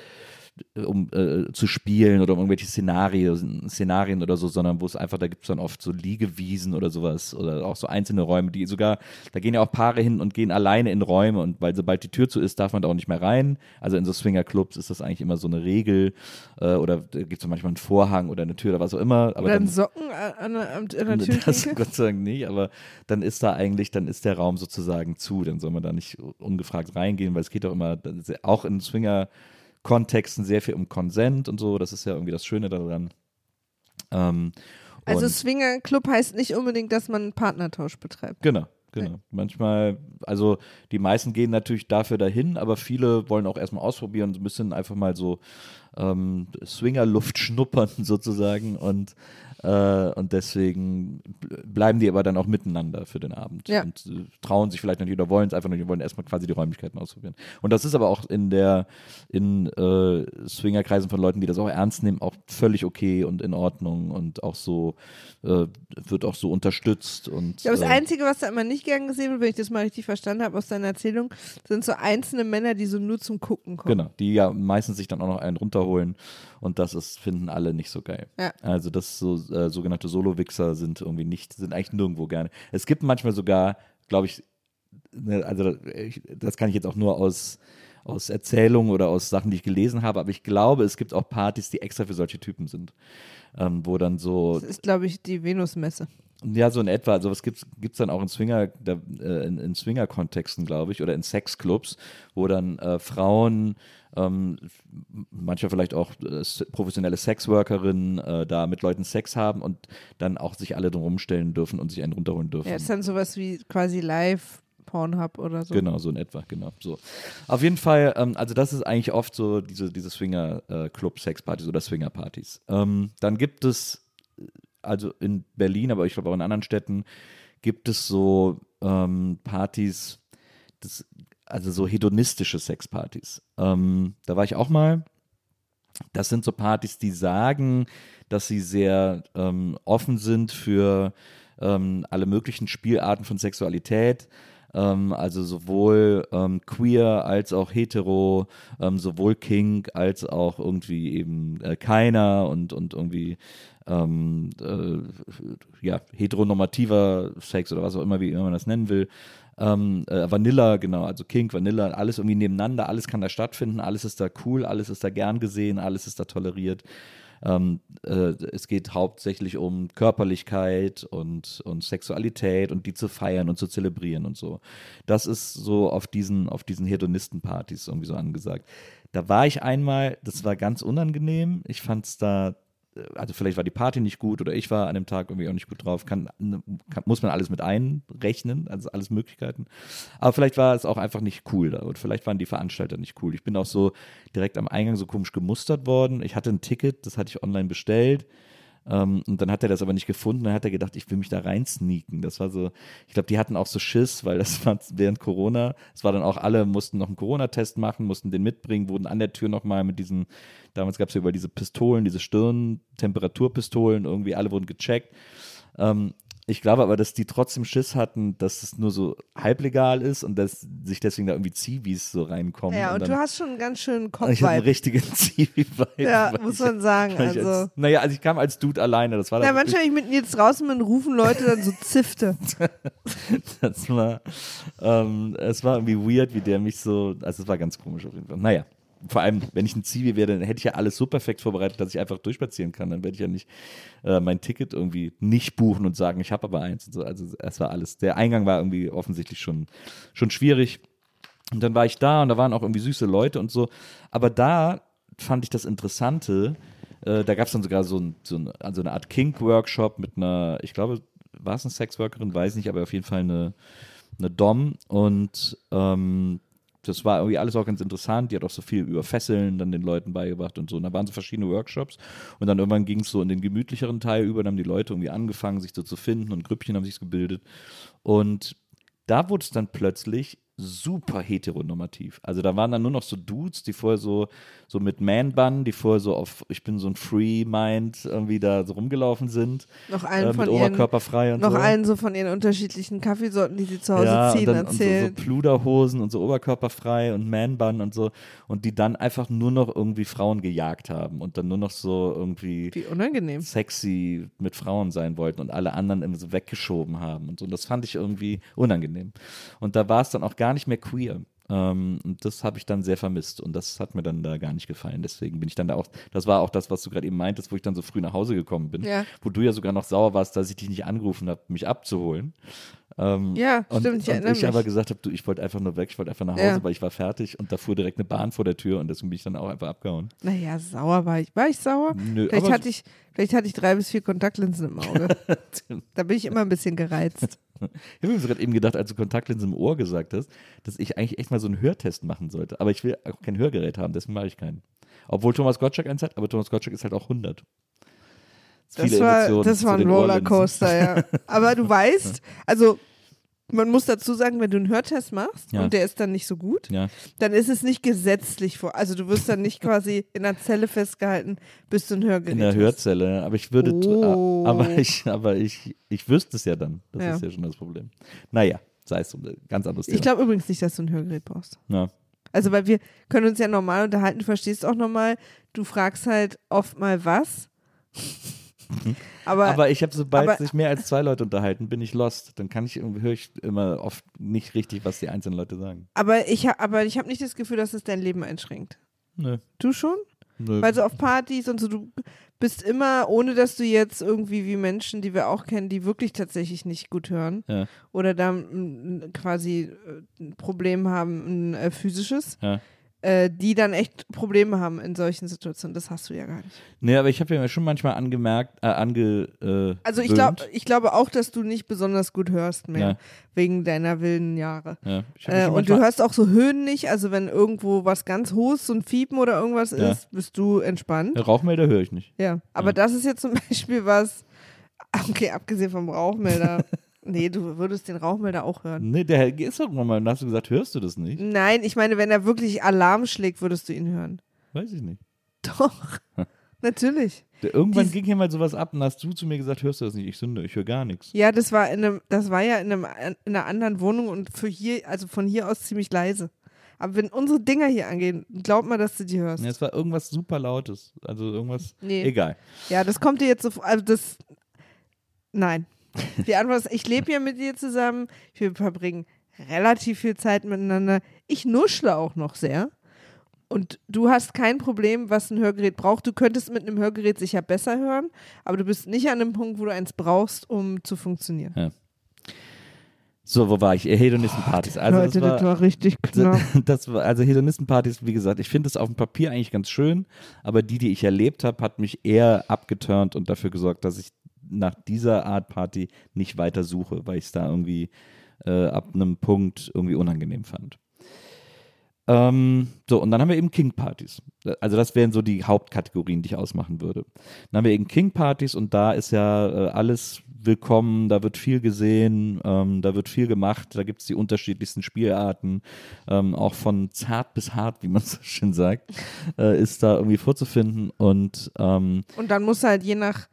um äh, zu spielen oder um irgendwelche Szenarien, Szenarien oder so, sondern wo es einfach, da gibt es dann oft so Liegewiesen oder sowas oder auch so einzelne Räume, die sogar, da gehen ja auch Paare hin und gehen alleine in Räume und weil sobald die Tür zu ist, darf man da auch nicht mehr rein. Also in so Swingerclubs ist das eigentlich immer so eine Regel äh, oder da gibt es manchmal einen Vorhang oder eine Tür oder was auch immer. Aber oder dann, Socken an, an, an, der das Türklinke. Gott sei Dank nicht, aber dann ist da eigentlich, dann ist der Raum sozusagen zu, dann soll man da nicht ungefragt reingehen, weil es geht doch immer, das auch in Swinger-Kontexten sehr viel um Konsent und so, das ist ja irgendwie das Schöne daran. Ähm, Also Swinger Club heißt nicht unbedingt, dass man einen Partnertausch betreibt. Genau, genau. Manchmal, also die meisten gehen natürlich dafür dahin, aber viele wollen auch erstmal ausprobieren, so ein bisschen einfach mal so ähm, Swingerluft schnuppern sozusagen und, äh, und deswegen bl- bleiben die aber dann auch miteinander für den Abend Ja. und äh, trauen sich vielleicht noch nicht oder wollen es einfach nicht, wollen erstmal quasi die Räumlichkeiten ausprobieren. Und das ist aber auch in der, in äh, Swingerkreisen von Leuten, die das auch ernst nehmen, auch völlig okay und in Ordnung und auch so, äh, wird auch so unterstützt und Ich glaube, das äh, Einzige, was da immer nicht gern gesehen wird, wenn ich das mal richtig verstanden habe aus deiner Erzählung, sind so einzelne Männer, die so nur zum Gucken kommen. Genau, die ja meistens sich dann auch noch einen runterholen und das ist, finden alle nicht so geil. Ja. Also das so äh, sogenannte Solo-Wichser sind irgendwie nicht, sind eigentlich nirgendwo gerne. Es gibt manchmal sogar, glaube ich, ne, also ich, das kann ich jetzt auch nur aus aus Erzählungen oder aus Sachen, die ich gelesen habe, aber ich glaube, es gibt auch Partys, die extra für solche Typen sind, ähm, wo dann so Das ist, glaube ich, die Venusmesse. Ja, so in etwa. Also was gibt es dann auch in Swinger, da, äh, in, in Swinger-Kontexten, glaube ich, oder in Sexclubs, wo dann äh, Frauen, ähm, manchmal vielleicht auch äh, professionelle Sexworkerinnen äh, da mit Leuten Sex haben und dann auch sich alle drum rumstellen dürfen und sich einen runterholen dürfen. Ja, ist dann sowas wie quasi live Pornhub oder so. Genau, so in etwa, genau. So. Auf jeden Fall, ähm, also das ist eigentlich oft so diese, diese Swinger-Club-Sexpartys oder Swinger-Partys. Ähm, dann gibt es, also in Berlin, aber ich glaube auch in anderen Städten, gibt es so ähm, Partys, das, also so hedonistische Sexpartys. Ähm, da war ich auch mal. Das sind so Partys, die sagen, dass sie sehr ähm, offen sind für ähm, alle möglichen Spielarten von Sexualität ähm, also sowohl ähm, queer als auch hetero, ähm, sowohl kink als auch irgendwie eben äh, keiner und, und irgendwie ähm, äh, ja, heteronormativer Sex oder was auch immer, wie immer man das nennen will. Ähm, äh, Vanilla, genau, also Kink, Vanilla, alles irgendwie nebeneinander, alles kann da stattfinden, alles ist da cool, alles ist da gern gesehen, alles ist da toleriert. Ähm, äh, es geht hauptsächlich um Körperlichkeit und, und Sexualität und die zu feiern und zu zelebrieren und so. Das ist so auf diesen, auf diesen Hedonistenpartys irgendwie so angesagt. Da war ich einmal, das war ganz unangenehm. Ich fand es da also vielleicht war die Party nicht gut oder ich war an dem Tag irgendwie auch nicht gut drauf, kann, kann, muss man alles mit einrechnen, also alles Möglichkeiten. Aber vielleicht war es auch einfach nicht cool da und vielleicht waren die Veranstalter nicht cool. Ich bin auch so direkt am Eingang so komisch gemustert worden. Ich hatte ein Ticket, das hatte ich online bestellt ähm, und dann hat er das aber nicht gefunden. Dann hat er gedacht, ich will mich da rein sneaken. Das war so, ich glaube, die hatten auch so Schiss, weil das war während Corona. Es war dann auch alle, mussten noch einen Corona-Test machen, mussten den mitbringen, wurden an der Tür nochmal mit diesen, damals gab es ja über diese Pistolen, diese Stirn-Temperaturpistolen, irgendwie alle wurden gecheckt. Ähm, ich glaube aber, dass die trotzdem Schiss hatten, dass es nur so halblegal ist und dass sich deswegen da irgendwie Zivis so reinkommen. Ja, und, und du hast schon einen ganz schönen Kopf. Ich habe einen richtigen Zivi-Vibe. Ja, muss man sagen. Also. Als, naja, also ich kam als Dude alleine. Das war ja, manchmal, wenn ich mit Nils draußen bin, rufen Leute dann so Zifte. das war, ähm, es war irgendwie weird, wie der mich so, also es war ganz komisch auf jeden Fall. Naja vor allem, wenn ich ein Zivi wäre, dann hätte ich ja alles so perfekt vorbereitet, dass ich einfach durchspazieren kann. Dann werde ich ja nicht äh, mein Ticket irgendwie nicht buchen und sagen, ich habe aber eins. So. Also es war alles. Der Eingang war irgendwie offensichtlich schon, schon schwierig. Und dann war ich da und da waren auch irgendwie süße Leute und so. Aber da fand ich das Interessante, äh, da gab es dann sogar so, ein, so ein, also eine Art Kink-Workshop mit einer, ich glaube, war es eine Sexworkerin, weiß nicht, aber auf jeden Fall eine, eine Dom und ähm, das war irgendwie alles auch ganz interessant. Die hat auch so viel über Fesseln dann den Leuten beigebracht und so. Und da waren so verschiedene Workshops. Und dann irgendwann ging es so in den gemütlicheren Teil über. Dann haben die Leute irgendwie angefangen, sich so zu finden und Grüppchen haben sich gebildet. Und da wurde es dann plötzlich super heteronormativ. Also da waren dann nur noch so Dudes, die vorher so, so mit Man-Bun, die vorher so auf, ich bin so ein Free-Mind irgendwie da so rumgelaufen sind. Noch einen äh, von Oberkörperfrei ihren, und noch so. einen so von ihren unterschiedlichen Kaffeesorten, die sie zu Hause ja, ziehen, und dann, erzählen. Und so, so Pluderhosen und so oberkörperfrei und Man-Bun und so. Und die dann einfach nur noch irgendwie Frauen gejagt haben und dann nur noch so irgendwie Wie unangenehm. sexy mit Frauen sein wollten und alle anderen immer so weggeschoben haben und so. Und das fand ich irgendwie unangenehm. Und da war es dann auch gar nicht mehr queer. Ähm, und das habe ich dann sehr vermisst und das hat mir dann da gar nicht gefallen. Deswegen bin ich dann da auch, das war auch das, was du gerade eben meintest, wo ich dann so früh nach Hause gekommen bin, Ja. wo du ja sogar noch sauer warst, dass ich dich nicht angerufen habe, mich abzuholen. Ähm, Ja, und, stimmt, ich und ich aber gesagt habe, du, ich wollte einfach nur weg, ich wollte einfach nach Hause, Ja. weil ich war fertig und da fuhr direkt eine Bahn vor der Tür und deswegen bin ich dann auch einfach abgehauen. Naja, sauer war ich. War ich sauer? Nö, Vielleicht hatte, ich, vielleicht hatte ich drei bis vier Kontaktlinsen im Auge. da bin ich immer ein bisschen gereizt. Ich habe mir gerade eben gedacht, als du Kontaktlinsen im Ohr gesagt hast, dass ich eigentlich echt mal so einen Hörtest machen sollte. Aber ich will auch kein Hörgerät haben, deswegen mache ich keinen. Obwohl Thomas Gottschalk eins hat, aber Thomas Gottschalk ist halt auch 100. Das Viele war, das war ein. Rollercoaster, ja. Aber du weißt, also man muss dazu sagen, wenn du einen Hörtest machst Ja. und der ist dann nicht so gut, Ja, dann ist es nicht gesetzlich vor. Also du wirst dann nicht quasi in einer Zelle festgehalten, bis du ein Hörgerät in der hast. Hörzelle. Aber ich würde, Oh. aber ich, aber ich, ich wüsste es ja dann. Das Ja. ist ja schon das Problem. Naja, sei es so, ganz anderes Thema. Ich glaube übrigens nicht, dass du ein Hörgerät brauchst. ja. Also, weil wir können uns ja normal unterhalten, du verstehst auch normal, du fragst halt oft mal was. Aber, Aber ich habe, sobald sich mehr als zwei Leute unterhalten, bin ich lost. Dann kann ich, höre ich immer oft nicht richtig, was die einzelnen Leute sagen. aber ich, aber ich habe nicht das Gefühl, dass es dein Leben einschränkt. Nö. Du schon? Nö. Weil so auf Partys und so, du bist immer, ohne dass du jetzt irgendwie wie Menschen, die wir auch kennen, die wirklich tatsächlich nicht gut hören Ja. oder da quasi äh, ein Problem haben, ein äh, physisches, Ja. Äh, die dann echt Probleme haben in solchen Situationen. Das hast du ja gar nicht. Nee, aber ich habe ja schon manchmal angemerkt, äh, ange. Äh, Also ich, gewöhnt. glaub, ich glaube auch, dass du nicht besonders gut hörst mehr, Ja. wegen deiner wilden Jahre. Ja, Äh, und du hörst auch so Höhen nicht, also wenn irgendwo was ganz Hohes, so ein Fiepen oder irgendwas Ja. ist, bist du entspannt. Rauchmelder höre ich nicht. Ja, aber das ist jetzt zum Beispiel was, okay, abgesehen vom Rauchmelder. nee, du würdest den Rauchmelder auch hören. Nee, der ist irgendwann mal, und hast du gesagt, hörst du das nicht? Nein, ich meine, wenn er wirklich Alarm schlägt, würdest du ihn hören. Weiß ich nicht. Doch, natürlich. Der, irgendwann Dies- ging hier mal sowas ab und hast du zu mir gesagt, hörst du das nicht? Ich nö, ich höre gar nichts. Ja, das war in einem, das war ja in, einem, in einer anderen Wohnung und für hier, also von hier aus ziemlich leise. Aber wenn unsere Dinger hier angehen, glaub mal, dass du die hörst. Ja, es war irgendwas super Lautes. Also irgendwas, Nee. egal. Ja, das kommt dir jetzt so, vor- also das, nein. Die Antwort ist, ich lebe ja mit dir zusammen, wir verbringen relativ viel Zeit miteinander. Ich nuschle auch noch sehr. Und du hast kein Problem, was ein Hörgerät braucht. Du könntest mit einem Hörgerät sicher besser hören, aber du bist nicht an einem Punkt, wo du eins brauchst, um zu funktionieren. So, wo war ich? Hedonistenpartys. Also Leute, das war, richtig knapp. das war, also Hedonistenpartys, wie gesagt, ich finde es auf dem Papier eigentlich ganz schön, aber die, die ich erlebt habe, hat mich eher abgeturnt und dafür gesorgt, dass ich nach dieser Art Party nicht weiter suche, weil ich es da irgendwie äh, ab einem Punkt irgendwie unangenehm fand. Ähm, so, und dann haben wir eben King-Partys. Also das wären so die Hauptkategorien, die ich ausmachen würde. Dann haben wir eben King-Partys und da ist ja äh, alles willkommen, da wird viel gesehen, ähm, da wird viel gemacht, da gibt es die unterschiedlichsten Spielarten, ähm, auch von zart bis hart, wie man so schön sagt, äh, ist da irgendwie vorzufinden und ähm, Und dann musst du halt je nach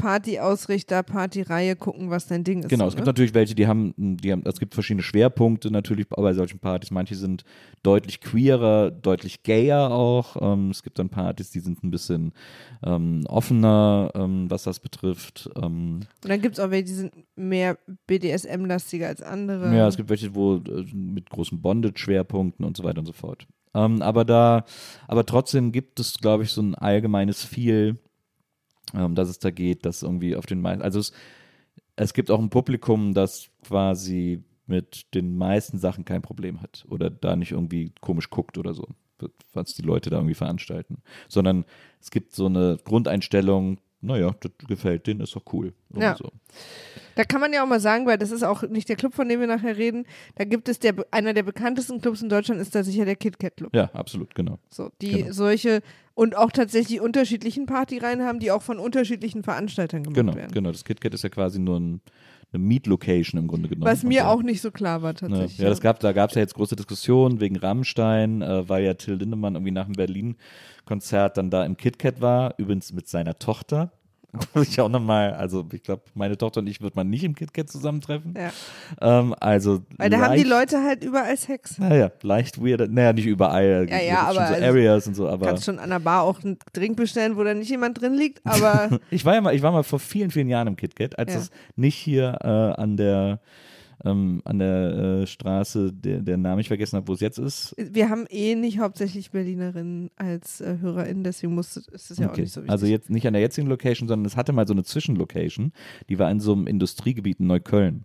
Partyausrichter, Partyreihe gucken, was dein Ding ist. Genau, so, es gibt ne? natürlich welche, die haben, die haben, es gibt verschiedene Schwerpunkte natürlich bei solchen Partys. Manche sind deutlich queerer, deutlich gayer auch. Ähm, es gibt dann Partys, die sind ein bisschen ähm, offener, ähm, was das betrifft. Ähm, Und dann gibt es auch welche, die sind mehr BDSM-lastiger als andere. ja, es gibt welche, wo äh, mit großen Bondage-Schwerpunkten und so weiter und so fort. Ähm, aber da, aber trotzdem gibt es, glaube ich, so ein allgemeines Feel, ähm, dass es da geht, dass irgendwie auf den meisten, also es, es gibt auch ein Publikum, das quasi mit den meisten Sachen kein Problem hat oder da nicht irgendwie komisch guckt oder so, was die Leute da irgendwie veranstalten, sondern es gibt so eine Grundeinstellung, naja, das gefällt denen, ist doch cool. Ja. So. Da kann man ja auch mal sagen, weil das ist auch nicht der Club, von dem wir nachher reden. Da gibt es der, einer der bekanntesten Clubs in Deutschland, ist da sicher der Kit Kat Club. Ja, absolut, genau. So, die Genau. solche und auch tatsächlich unterschiedlichen Partyreihen haben, die auch von unterschiedlichen Veranstaltern gemacht Genau, werden. genau. Das KitKat ist ja quasi nur ein, eine Meet-Location im Grunde genommen. Was mir Und, auch nicht so klar war äh, tatsächlich. Ja, das gab, da gab es ja jetzt große Diskussionen wegen Rammstein, äh, weil ja Till Lindemann irgendwie nach dem Berlin-Konzert dann da im KitKat war, übrigens mit seiner Tochter. Wo ich auch nochmal, also ich glaube, meine Tochter und ich wird man nicht im KitKat zusammentreffen. Ja. Ähm, also Weil da haben die leicht- Leute halt überall Sex. Naja, leicht weird, naja, nicht überall. Ja, ja, aber so also- Areas und so, aber. Kannst schon an der Bar auch einen Drink bestellen, wo da nicht jemand drin liegt, aber Ich war ja mal, ich war mal vor vielen, vielen Jahren im KitKat, als Ja. es nicht hier äh, an der ähm, an der äh, Straße, der, der Name ich vergessen habe, wo es jetzt ist. wir haben eh nicht hauptsächlich Berlinerinnen als äh, HörerInnen, deswegen muss, ist es ja auch Okay. nicht so wichtig. Also jetzt nicht an der jetzigen Location, sondern es hatte mal so eine Zwischenlocation, die war in so einem Industriegebiet in Neukölln.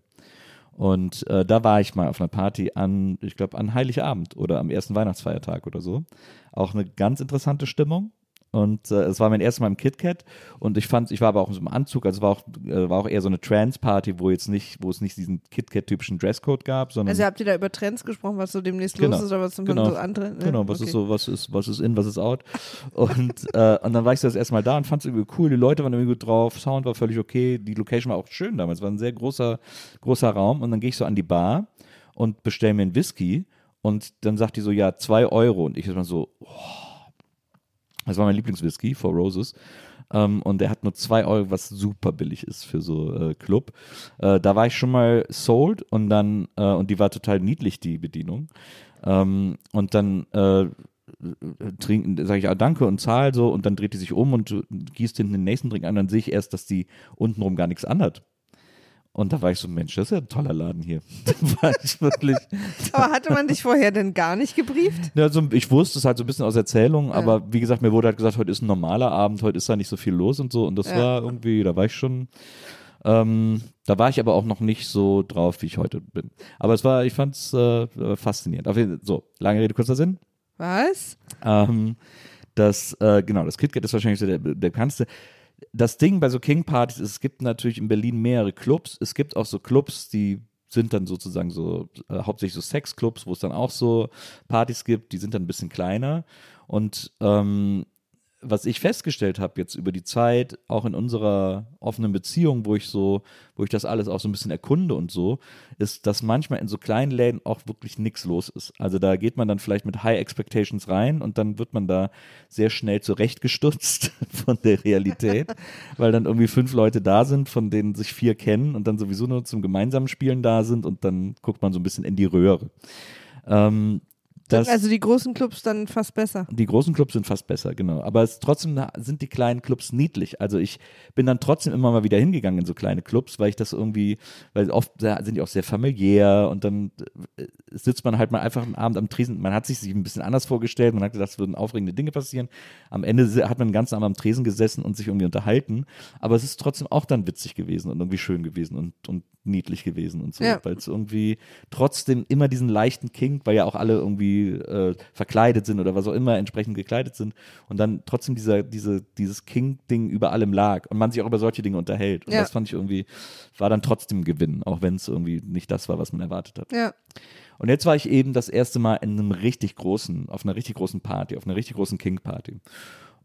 Und äh, da war ich mal auf einer Party an, ich glaube, an Heiligabend oder am ersten Weihnachtsfeiertag oder so. Auch eine ganz interessante Stimmung. Und äh, es war mein erstes Mal im KitKat und ich fand, ich war aber auch in so einem Anzug, also war auch, äh, war auch eher so eine Trance-Party, wo jetzt nicht, wo es nicht diesen KitKat-typischen Dresscode gab, sondern also habt ihr da über Trends gesprochen, was so demnächst Genau. los ist, oder was Genau. so andere. ne? Genau, was Okay. ist so, was ist, was ist in, was ist out. Und, äh, und dann war ich so das erste Mal da und fand es irgendwie cool. Die Leute waren irgendwie gut drauf, Sound war völlig okay, die Location war auch schön damals, war ein sehr großer, großer Raum. Und dann gehe ich so an die Bar und bestelle mir einen Whisky und dann sagt die so, ja, zwei Euro. Und ich war so, oh. Das war mein Lieblingswhisky, Four Roses. Ähm, und der hat nur zwei Euro, was super billig ist für so äh, Club. Äh, da war ich schon mal sold und dann, äh, und die war total niedlich, die Bedienung. Ähm, und dann äh, trinken, sage ich ah, danke und zahl so und dann dreht die sich um und gießt hinten den nächsten Drink an, dann sehe ich erst, dass die untenrum gar nichts anhat. Und da war ich so, Mensch, das ist ja ein toller Laden hier. da war ich wirklich. Aber hatte man dich vorher denn gar nicht gebrieft? Ja, also ich wusste es halt so ein bisschen aus Erzählungen, aber wie gesagt, mir wurde halt gesagt, heute ist ein normaler Abend, heute ist da nicht so viel los und so. Und das Ja. war irgendwie, da war ich schon, ähm, da war ich aber auch noch nicht so drauf, wie ich heute bin. Aber es war, ich fand es äh, faszinierend. Auf jeden, so, lange Rede, kurzer Sinn. Was? Ähm, das, äh, genau, das KitKat ist wahrscheinlich so der, der bekannteste. Das Ding bei so King-Partys ist, es gibt natürlich in Berlin mehrere Clubs. Es gibt auch so Clubs, die sind dann sozusagen so äh, hauptsächlich so Sexclubs, wo es dann auch so Partys gibt, die sind dann ein bisschen kleiner. Und ähm, was ich festgestellt habe jetzt über die Zeit, auch in unserer offenen Beziehung, wo ich so, wo ich das alles auch so ein bisschen erkunde und so, ist, dass manchmal in so kleinen Läden auch wirklich nichts los ist. Also da geht man dann vielleicht mit High Expectations rein und dann wird man da sehr schnell zurechtgestutzt von der Realität, weil dann irgendwie fünf Leute da sind, von denen sich vier kennen und dann sowieso nur zum gemeinsamen Spielen da sind und dann guckt man so ein bisschen in die Röhre. Ähm, das, also die großen Clubs dann fast besser. die großen Clubs sind fast besser, genau. Aber es, trotzdem sind die kleinen Clubs niedlich. Also ich bin dann trotzdem immer mal wieder hingegangen in so kleine Clubs, weil ich das irgendwie, weil oft sind die auch sehr familiär und dann äh, sitzt man halt mal einfach einen Abend am Tresen. Man hat sich sich ein bisschen anders vorgestellt, man hat gedacht, es würden aufregende Dinge passieren. Am Ende hat man den ganzen Abend am Tresen gesessen und sich irgendwie unterhalten. Aber es ist trotzdem auch dann witzig gewesen und irgendwie schön gewesen und, und niedlich gewesen und so, Ja. weil es irgendwie trotzdem immer diesen leichten Kink, weil ja auch alle irgendwie äh, verkleidet sind oder was auch immer entsprechend gekleidet sind und dann trotzdem dieser, diese, dieses Kink-Ding über allem lag und man sich auch über solche Dinge unterhält. Und Ja. das fand ich irgendwie, war dann trotzdem ein Gewinn, auch wenn es irgendwie nicht das war, was man erwartet hat. Ja. Und jetzt war ich eben das erste Mal in einem richtig großen, auf einer richtig großen Party, auf einer richtig großen King-Party.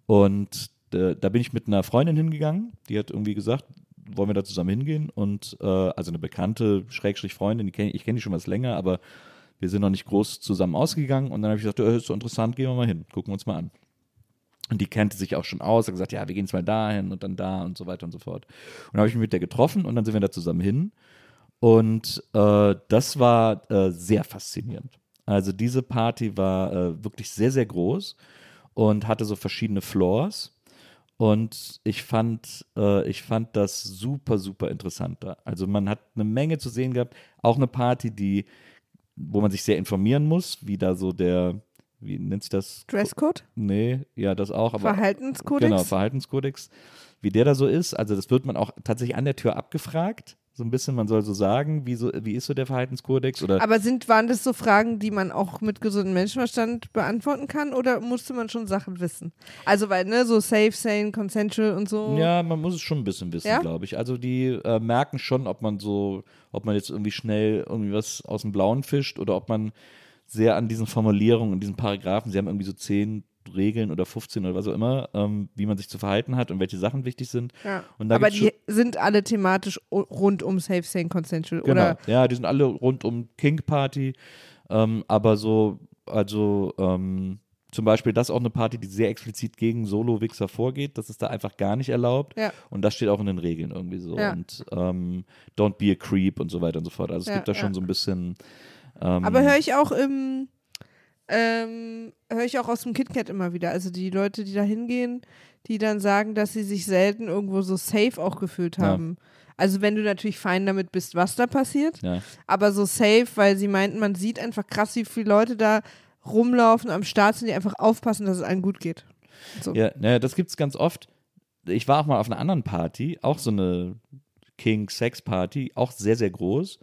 Und äh, da bin ich mit einer Freundin hingegangen, die hat irgendwie gesagt, wollen wir da zusammen hingehen? Und äh, also eine bekannte, Schrägstrich Freundin, die kenn, ich kenne die schon was länger, aber wir sind noch nicht groß zusammen ausgegangen. Und dann habe ich gesagt, äh, ist so interessant, gehen wir mal hin, gucken wir uns mal an. Und die kannte sich auch schon aus, hat gesagt, ja, wir gehen jetzt mal dahin und dann da und so weiter und so fort. Und dann habe ich mich mit der getroffen und dann sind wir da zusammen hin. Und äh, das war äh, sehr faszinierend. Also diese Party war äh, wirklich sehr, sehr groß und hatte so verschiedene Floors. Und ich fand, äh, ich fand das super, super interessant da. Also man hat eine Menge zu sehen gehabt. Auch eine Party, die, wo man sich sehr informieren muss, wie da so der, wie nennt sich das? Dresscode? Nee, ja, das auch. Aber Verhaltenskodex? Genau, Verhaltenskodex. Wie der da so ist, also das wird man auch tatsächlich an der Tür abgefragt. So ein bisschen, man soll so sagen, wie, so, wie ist so der Verhaltenskodex? Oder Aber sind, waren das so Fragen, die man auch mit gesundem Menschenverstand beantworten kann oder musste man schon Sachen wissen? Also, weil, ne, so safe, sane, consensual und so. Ja, man muss es schon ein bisschen wissen, Ja? glaube ich. Also die äh, merken schon, ob man so, ob man jetzt irgendwie schnell irgendwie was aus dem Blauen fischt oder ob man sehr an diesen Formulierungen und diesen Paragraphen, sie haben irgendwie so zehn Regeln oder 15 oder was auch immer, ähm, wie man sich zu verhalten hat und welche Sachen wichtig sind. Ja. Aber die sind alle thematisch rund um safe, sane, consensual, Genau. oder? Ja, die sind alle rund um King Party. Ähm, aber so, also ähm, zum Beispiel das ist auch eine Party, die sehr explizit gegen Solo-Wichser vorgeht. Das ist da einfach gar nicht erlaubt. Ja. Und das steht auch in den Regeln irgendwie so. Ja. Und ähm, don't be a creep und so weiter und so fort. Also es gibt da schon so ein bisschen. Ähm, Aber höre ich auch im, ähm, höre ich auch aus dem KitKat immer wieder. Also die Leute, die da hingehen, die dann sagen, dass sie sich selten irgendwo so safe auch gefühlt Ja. haben. Also wenn du natürlich fein damit bist, was da passiert, ja. aber so safe, weil sie meinten, man sieht einfach krass, wie viele Leute da rumlaufen, am Start sind, die einfach aufpassen, dass es allen gut geht. So. Ja, naja, das gibt es ganz oft. Ich war auch mal auf einer anderen Party, auch so eine King-Sex-Party, auch sehr, sehr groß.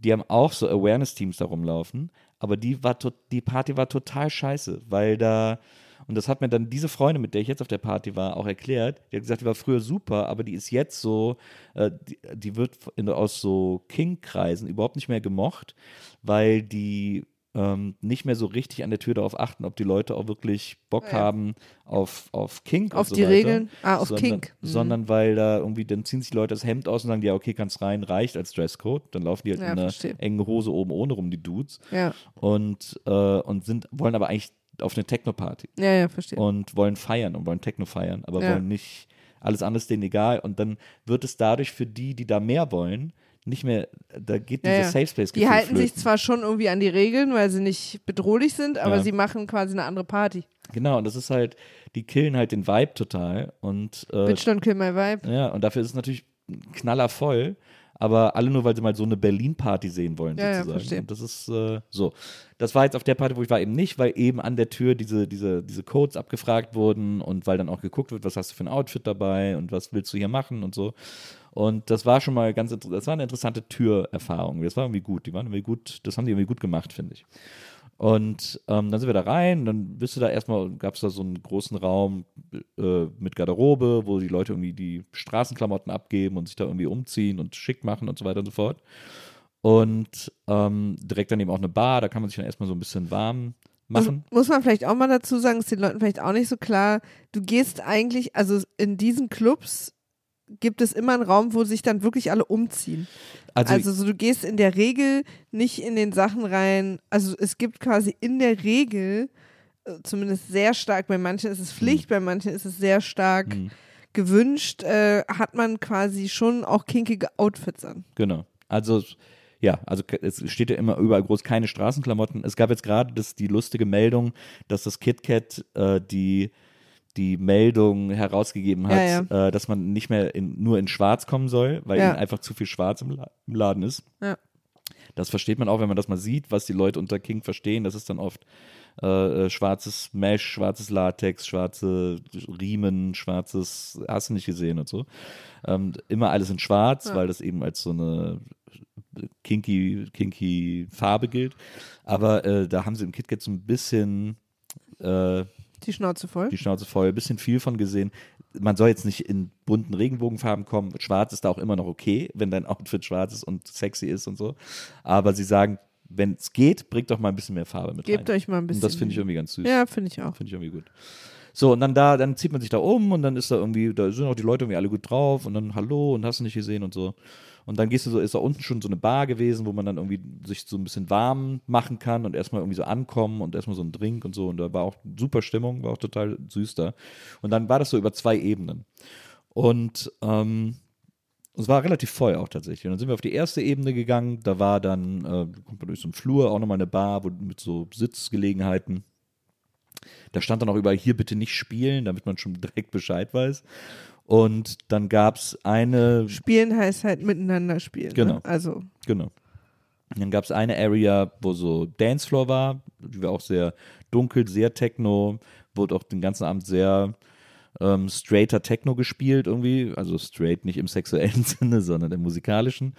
Die haben auch so Awareness-Teams da rumlaufen, aber die, war die Party war total scheiße, weil da, und das hat mir dann diese Freundin, mit der ich jetzt auf der Party war, auch erklärt. Die hat gesagt, die war früher super, aber die ist jetzt so, äh, die, die wird in, aus so King-Kreisen überhaupt nicht mehr gemocht, weil die ähm, nicht mehr so richtig an der Tür darauf achten, ob die Leute auch wirklich Bock Ja. haben auf, auf Kink Auf und so die weiter, Regeln? Ah, auf sondern, Kink. Mhm. Sondern weil da irgendwie, dann ziehen sich die Leute das Hemd aus und sagen, ja, okay, kannst rein, reicht als Dresscode. Dann laufen die halt Ja, in einer engen Hose oben ohne rum, die Dudes. Ja, Und, äh, und sind, wollen aber eigentlich auf eine Techno-Party ja, ja, verstehe. und wollen feiern und wollen Techno feiern, aber Ja. wollen nicht, alles andere ist denen egal. Und dann wird es dadurch für die, die da mehr wollen, nicht mehr, da geht Ja, dieses ja. Safe Space Die halten sich zwar schon irgendwie an die Regeln, weil sie nicht bedrohlich sind, aber Ja. sie machen quasi eine andere Party. Genau, und das ist halt, die killen halt den Vibe total und äh, Bitch don't kill my vibe. Ja, und dafür ist es natürlich knallervoll. Aber alle nur, weil sie mal so eine Berlin-Party sehen wollen, Ja, ja, sozusagen. verstehe. Und das ist äh, so. Das war jetzt auf der Party, wo ich war, eben nicht, weil eben an der Tür diese, diese, diese Codes abgefragt wurden und weil dann auch geguckt wird, was hast du für ein Outfit dabei und was willst du hier machen und so. Und das war schon mal ganz, das war eine interessante Türerfahrung. Das war irgendwie gut. Die waren irgendwie gut, das haben die irgendwie gut gemacht, finde ich. Und ähm, dann sind wir da rein, dann bist du da erstmal, gab es da so einen großen Raum äh, mit Garderobe, wo die Leute irgendwie die Straßenklamotten abgeben und sich da irgendwie umziehen und schick machen und so weiter und so fort. Und ähm, direkt daneben auch eine Bar, da kann man sich dann erstmal so ein bisschen warm machen. Also, muss man vielleicht auch mal dazu sagen, ist den Leuten vielleicht auch nicht so klar. Du gehst eigentlich, also in diesen Clubs gibt es immer einen Raum, wo sich dann wirklich alle umziehen. Also, Also so, du gehst in der Regel nicht in den Sachen rein. Also es gibt quasi in der Regel, äh, zumindest sehr stark, bei manchen ist es Pflicht, bei manchen ist es sehr stark Mhm. gewünscht, äh, hat man quasi schon auch kinkige Outfits an. Genau. Also ja, also es steht ja immer überall groß keine Straßenklamotten. Es gab jetzt gerade die lustige Meldung, dass das KitKat äh, die die Meldung herausgegeben hat, Ja, Äh, dass man nicht mehr in, nur in Schwarz kommen soll, weil Ja. ihnen einfach zu viel Schwarz im, La im Laden ist. Ja. Das versteht man auch, wenn man das mal sieht, was die Leute unter King verstehen. Das ist dann oft äh, äh, schwarzes Mesh, schwarzes Latex, schwarze Riemen, schwarzes, hast du nicht gesehen und so. Ähm, immer alles in schwarz, Ja. weil das eben als so eine kinky, kinky Farbe gilt. Aber äh, da haben sie im KitKat so ein bisschen äh, Die Schnauze voll. die Schnauze voll, ein bisschen viel von gesehen. Man soll jetzt nicht in bunten Regenbogenfarben kommen. Schwarz ist da auch immer noch okay, wenn dein Outfit schwarz ist und sexy ist und so. Aber sie sagen, wenn es geht, bringt doch mal ein bisschen mehr Farbe mit Gebt rein. euch mal ein bisschen. und das finde ich irgendwie ganz süß. Ja, finde ich auch. Finde ich irgendwie gut. So, und dann da, dann zieht man sich da um und dann ist da irgendwie, da sind auch die Leute irgendwie alle gut drauf und dann Hallo und hast du nicht gesehen und so. Und dann gehst du so, ist da unten schon so eine Bar gewesen, wo man dann irgendwie sich so ein bisschen warm machen kann und erstmal irgendwie so ankommen und erstmal so ein Drink und so. Und da war auch super Stimmung, war auch total süß da. Und dann war das so über zwei Ebenen. Und ähm, es war relativ voll auch tatsächlich. Und dann sind wir auf die erste Ebene gegangen. Da war dann, äh, kommt man durch so einen Flur, auch nochmal eine Bar wo, mit so Sitzgelegenheiten. Da stand dann auch überall hier bitte nicht spielen, damit man schon direkt Bescheid weiß. Und dann gab es eine, Spielen heißt halt miteinander spielen. Genau. Ne? Also, genau. Und dann gab es eine Area, wo so Dancefloor war, die war auch sehr dunkel, sehr techno, wurde auch den ganzen Abend sehr ähm, straighter Techno gespielt irgendwie, also straight nicht im sexuellen Sinne, sondern im musikalischen.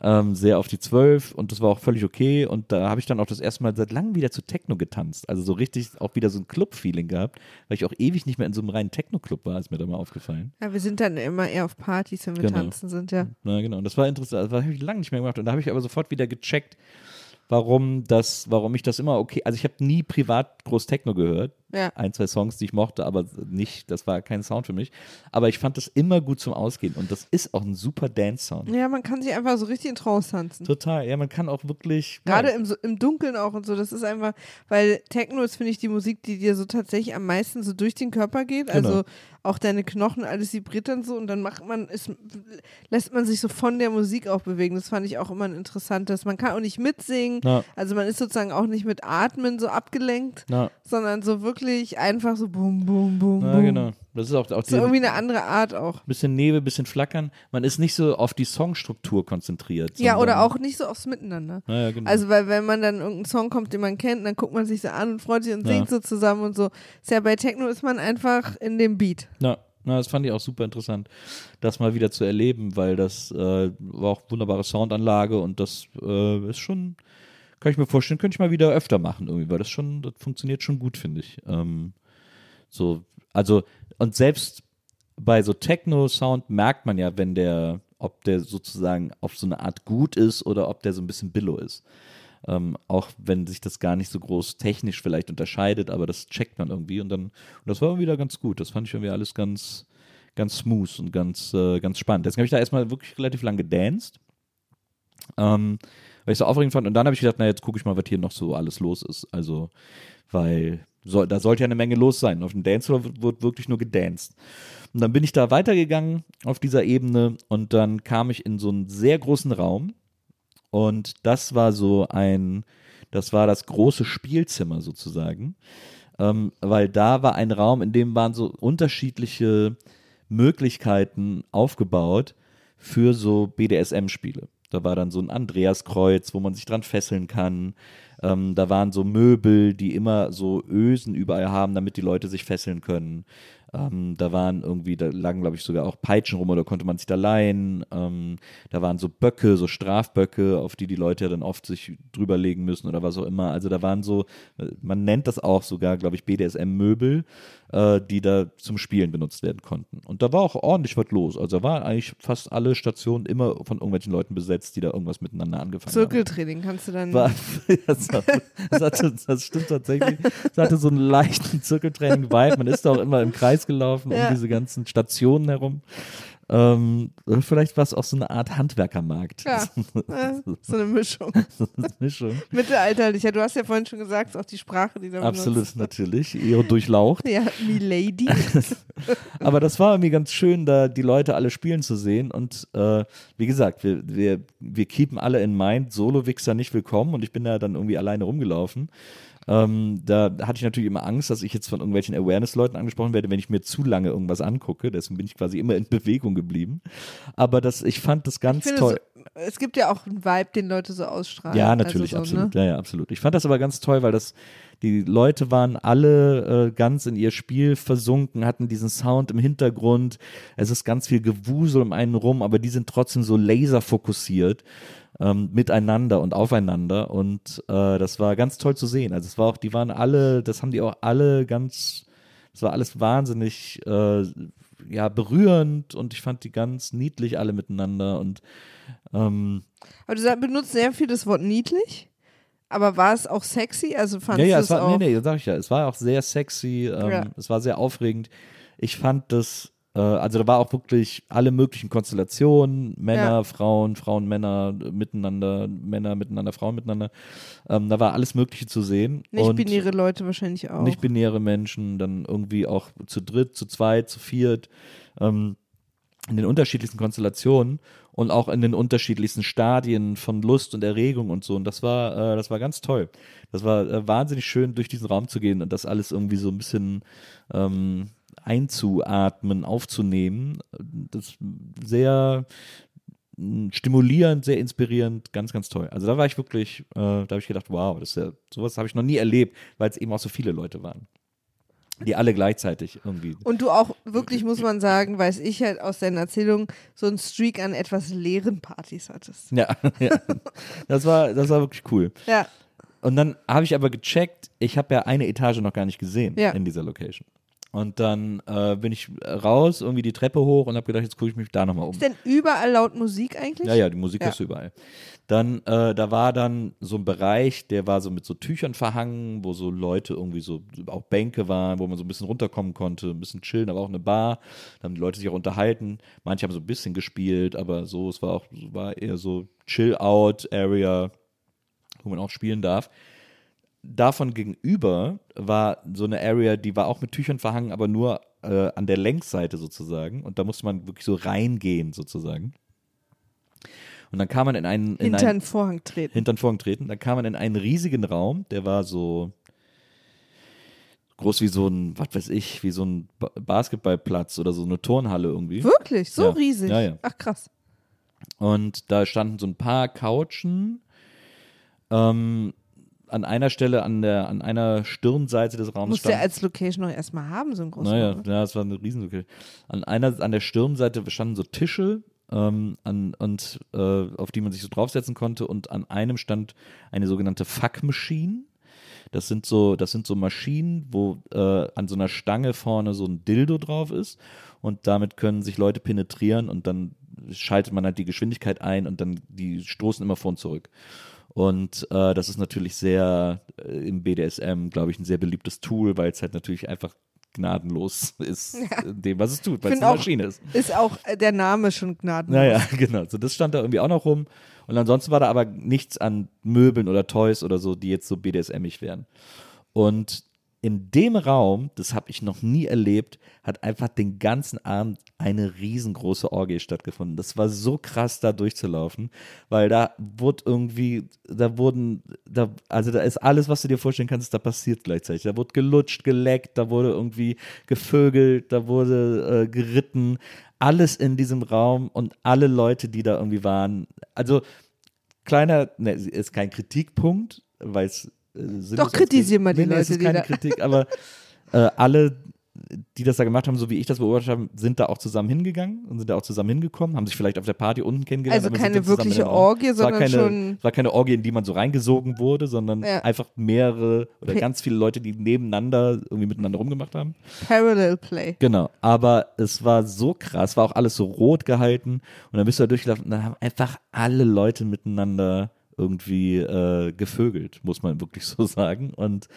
Ähm, sehr auf die Zwölf und das war auch völlig okay und da habe ich dann auch das erste Mal seit langem wieder zu Techno getanzt, also so richtig auch wieder so ein Club-Feeling gehabt, weil ich auch ewig nicht mehr in so einem reinen Techno-Club war, ist mir da mal aufgefallen. ja, wir sind dann immer eher auf Partys, wenn wir Genau. tanzen sind, ja. Na genau, und das war interessant, das habe ich lange nicht mehr gemacht und da habe ich aber sofort wieder gecheckt, warum das, warum ich das immer okay, also ich habe nie privat groß Techno gehört, Ja. ein, zwei Songs, die ich mochte, aber nicht, das war kein Sound für mich, aber ich fand das immer gut zum Ausgehen und das ist auch ein super Dance-Sound. Ja, man kann sich einfach so richtig in Trance tanzen. Total, ja, man kann auch wirklich. Gerade ja, im, im Dunkeln auch und so. Das ist einfach, weil Techno ist, finde ich, die Musik, die dir so tatsächlich am meisten so durch den Körper geht. Also Genau. auch deine Knochen, alles vibriert dann so und dann macht man, ist, lässt man sich so von der Musik auch bewegen. Das fand ich auch immer ein interessantes. Man kann auch nicht mitsingen. Na, Also man ist sozusagen auch nicht mit Atmen so abgelenkt, na, sondern so wirklich einfach so bum, bum, bum, bum. genau. Das ist auch, auch So die, irgendwie eine andere Art auch. bisschen Nebel, bisschen Flackern. Man ist nicht so auf die Songstruktur konzentriert. Ja, oder auch nicht so aufs Miteinander. Na ja, genau. Also, weil wenn man dann irgendeinen Song kommt, den man kennt, dann guckt man sich so an und freut sich und Ja. singt so zusammen und so. Ist ja bei Techno ist man einfach in dem Beat. Na, na, das fand ich auch super interessant, das mal wieder zu erleben, weil das äh, war auch wunderbare Soundanlage und das äh, ist schon, kann ich mir vorstellen, könnte ich mal wieder öfter machen irgendwie, weil das schon, das funktioniert schon gut, finde ich. Ähm, so, also, und selbst bei so Techno-Sound merkt man ja, wenn der, ob der sozusagen auf so eine Art gut ist oder ob der so ein bisschen Billo ist. Ähm, auch wenn sich das gar nicht so groß technisch vielleicht unterscheidet, aber das checkt man irgendwie und dann, und das war wieder ganz gut. Das fand ich irgendwie alles ganz, ganz smooth und ganz, äh, ganz spannend. Deswegen habe ich da erstmal wirklich relativ lang gedanced. Ähm, weil ich so aufregend fand. Und dann habe ich gedacht, na, jetzt gucke ich mal, was hier noch so alles los ist. Also, weil soll, da sollte ja eine Menge los sein. Auf dem Dancefloor wird, wird wirklich nur gedanced. Und dann bin ich da weitergegangen auf dieser Ebene und dann kam ich in so einen sehr großen Raum. Und das war so ein, das war das große Spielzimmer sozusagen. Ähm, weil da war ein Raum, in dem waren so unterschiedliche Möglichkeiten aufgebaut für so BDSM-Spiele. Da war dann so ein Andreaskreuz, wo man sich dran fesseln kann. Ähm, da waren so Möbel, die immer so Ösen überall haben, damit die Leute sich fesseln können. Ähm, da waren irgendwie, da lagen, glaube ich, sogar auch Peitschen rum oder konnte man sich da leihen. Ähm, da waren so Böcke, so Strafböcke, auf die die Leute dann oft sich drüber legen müssen oder was auch immer. Also da waren so, man nennt das auch sogar, glaube ich, BDSM-Möbel, äh, die da zum Spielen benutzt werden konnten. Und da war auch ordentlich was los. Also da waren eigentlich fast alle Stationen immer von irgendwelchen Leuten besetzt, die da irgendwas miteinander angefangen haben. Zirkeltraining kannst du dann. War, das, das, hatte, das stimmt tatsächlich. Es hatte so einen leichten Zirkeltraining-Vibe. Man ist da auch immer im Kreis gelaufen Ja. um diese ganzen Stationen herum. Ähm, vielleicht war es auch so eine Art Handwerkermarkt. Ja. äh, so eine Mischung. so eine Mischung. Mittelalterlicher. Du hast ja vorhin schon gesagt, auch die Sprache, die da Absolut, benutzt. natürlich. Eher durchlaucht. Ja, Milady. Aber das war irgendwie ganz schön, da die Leute alle spielen zu sehen. Und äh, wie gesagt, wir, wir, wir keepen alle in mind, Solo-Wichser nicht willkommen. Und ich bin da dann irgendwie alleine rumgelaufen. Ähm, da hatte ich natürlich immer Angst, dass ich jetzt von irgendwelchen Awareness-Leuten angesprochen werde, wenn ich mir zu lange irgendwas angucke. Deswegen bin ich quasi immer in Bewegung geblieben. Aber das, ich fand das ganz finde, toll. so, es gibt ja auch einen Vibe, den Leute so ausstrahlen. Ja, natürlich, also so, absolut. Ne? Ja, ja, absolut. Ich fand das aber ganz toll, weil das die Leute waren alle äh, ganz in ihr Spiel versunken, hatten diesen Sound im Hintergrund. Es ist ganz viel Gewusel um einen rum, aber die sind trotzdem so laserfokussiert ähm, miteinander und aufeinander. Und äh, das war ganz toll zu sehen. Also es war auch, die waren alle, das haben die auch alle ganz, das war alles wahnsinnig äh, ja, berührend und ich fand die ganz niedlich alle miteinander und ähm, Aber du benutzt sehr viel das Wort niedlich. Aber war es auch sexy? Also Ja, fandest ja, du es war, auch? nee, nee, sag ich ja. Es war auch sehr sexy, ähm, Ja. es war sehr aufregend. Ich fand das, also da war auch wirklich alle möglichen Konstellationen, Männer, Ja. Frauen, Frauen, Männer äh, miteinander, Männer miteinander, Frauen miteinander. Ähm, da war alles Mögliche zu sehen. Nicht-binäre Leute wahrscheinlich auch. nicht-binäre Menschen, dann irgendwie auch zu dritt, zu zweit, zu viert, ähm, in den unterschiedlichsten Konstellationen und auch in den unterschiedlichsten Stadien von Lust und Erregung und so. Und das war, äh, das war ganz toll. Das war äh, wahnsinnig schön, durch diesen Raum zu gehen und das alles irgendwie so ein bisschen ähm, einzuatmen, aufzunehmen. Das sehr mh, stimulierend, sehr inspirierend, ganz, ganz toll. Also da war ich wirklich, äh, da habe ich gedacht, wow, das ist ja, sowas habe ich noch nie erlebt, weil es eben auch so viele Leute waren. Die alle gleichzeitig irgendwie. Und du auch wirklich, muss man sagen, weiß ich halt aus deinen Erzählungen, so einen Streak an etwas leeren Partys hattest. Ja, ja. Das war, das war wirklich cool. Ja, Und dann habe ich aber gecheckt, ich habe ja eine Etage noch gar nicht gesehen Ja. in dieser Location. Und dann äh, bin ich raus, irgendwie die Treppe hoch und habe gedacht, jetzt gucke ich mich da nochmal um. ist denn überall laut Musik eigentlich? Ja, ja, die Musik Ja. ist überall. Dann, äh, da war dann so ein Bereich, der war so mit so Tüchern verhangen, wo so Leute irgendwie so, auch Bänke waren, wo man so ein bisschen runterkommen konnte, ein bisschen chillen, aber auch eine Bar. Da haben die Leute sich auch unterhalten. Manche haben so ein bisschen gespielt, aber so, es war auch, war eher so Chill-Out-Area, wo man auch spielen darf. Davon gegenüber war so eine Area, die war auch mit Tüchern verhangen, aber nur äh, an der Längsseite sozusagen. Und da musste man wirklich so reingehen sozusagen. Und dann kam man in einen, in Hinter einen Vorhang treten. hinter den Vorhang treten. Dann kam man in einen riesigen Raum, der war so groß wie so ein, was weiß ich, wie so ein Ba- Basketballplatz oder so eine Turnhalle irgendwie. Wirklich? So Ja. riesig? Ja, ja. Ach krass. Und da standen so ein paar Couchen. Ähm, an einer Stelle, an der, an einer Stirnseite des Raums Musst du ja stand. als Location noch erstmal haben, so ein großer Naja, Raum. ja, es war eine Riesenlücke. An einer, an der Stirnseite standen so Tische, ähm, an, und äh, auf die man sich so draufsetzen konnte. Und an einem stand eine sogenannte Fuck Machine. Das sind so, das sind so Maschinen, wo äh, an so einer Stange vorne so ein Dildo drauf ist und damit können sich Leute penetrieren und dann schaltet man halt die Geschwindigkeit ein und dann die stoßen immer vor und zurück. Und äh, das ist natürlich sehr äh, im BDSM, glaube ich, ein sehr beliebtes Tool, weil es halt natürlich einfach gnadenlos ist in dem, was es tut, weil es eine auch- Maschine ist. Ist auch äh, der Name schon gnadenlos. Naja, genau. So, das stand da irgendwie auch noch rum. Und ansonsten war da aber nichts an Möbeln oder Toys oder so, die jetzt so BDSMig wären. Und in dem Raum, das habe ich noch nie erlebt, hat einfach den ganzen Abend eine riesengroße Orgie stattgefunden. Das war so krass, da durchzulaufen, weil da wurde irgendwie, da wurden, da, also da ist alles, was du dir vorstellen kannst, da passiert gleichzeitig. Da wurde gelutscht, geleckt, da wurde irgendwie gevögelt, da wurde äh, geritten, alles in diesem Raum und alle Leute, die da irgendwie waren. Also kleiner, ne, ist kein Kritikpunkt, weil es äh, Doch, kritisieren wir die nee, Leute, es ist keine Kritik, aber äh, alle, die das da gemacht haben, so wie ich das beobachtet habe, sind da auch zusammen hingegangen und sind da auch zusammen hingekommen, haben sich vielleicht auf der Party unten kennengelernt. Also keine wirkliche. Orgie, Es war sondern keine, schon- es war keine Orgie, in die man so reingesogen wurde, sondern Ja. einfach mehrere oder ganz viele Leute, die nebeneinander irgendwie miteinander rumgemacht haben. Parallel Play. Genau, aber es war so krass, war auch alles so rot gehalten und dann bist du da durchgelaufen und dann haben einfach alle Leute miteinander irgendwie äh, gevögelt, muss man wirklich so sagen. Und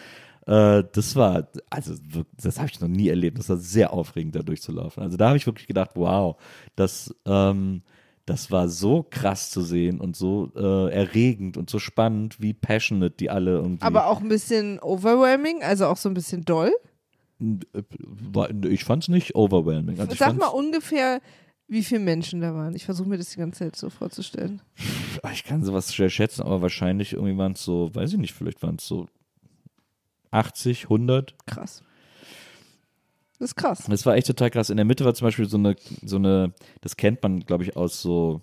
äh, das war, also das habe ich noch nie erlebt. Das war sehr aufregend, da durchzulaufen. Also da habe ich wirklich gedacht, wow, das, ähm, das war so krass zu sehen und so äh, erregend und so spannend, wie passionate die alle irgendwie. Aber auch ein bisschen overwhelming, also auch so ein bisschen doll. war, ich fand es nicht overwhelming. Also ich Sag mal ungefähr, wie viele Menschen da waren. Ich versuche mir das die ganze Zeit so vorzustellen. Ah, Ich kann sowas schwer schätzen, aber wahrscheinlich irgendwie waren es so, weiß ich nicht, vielleicht waren es so 80, 100. Krass. Das ist krass. Das war echt total krass. In der Mitte war zum Beispiel so eine, so eine, das kennt man, glaube ich, aus so,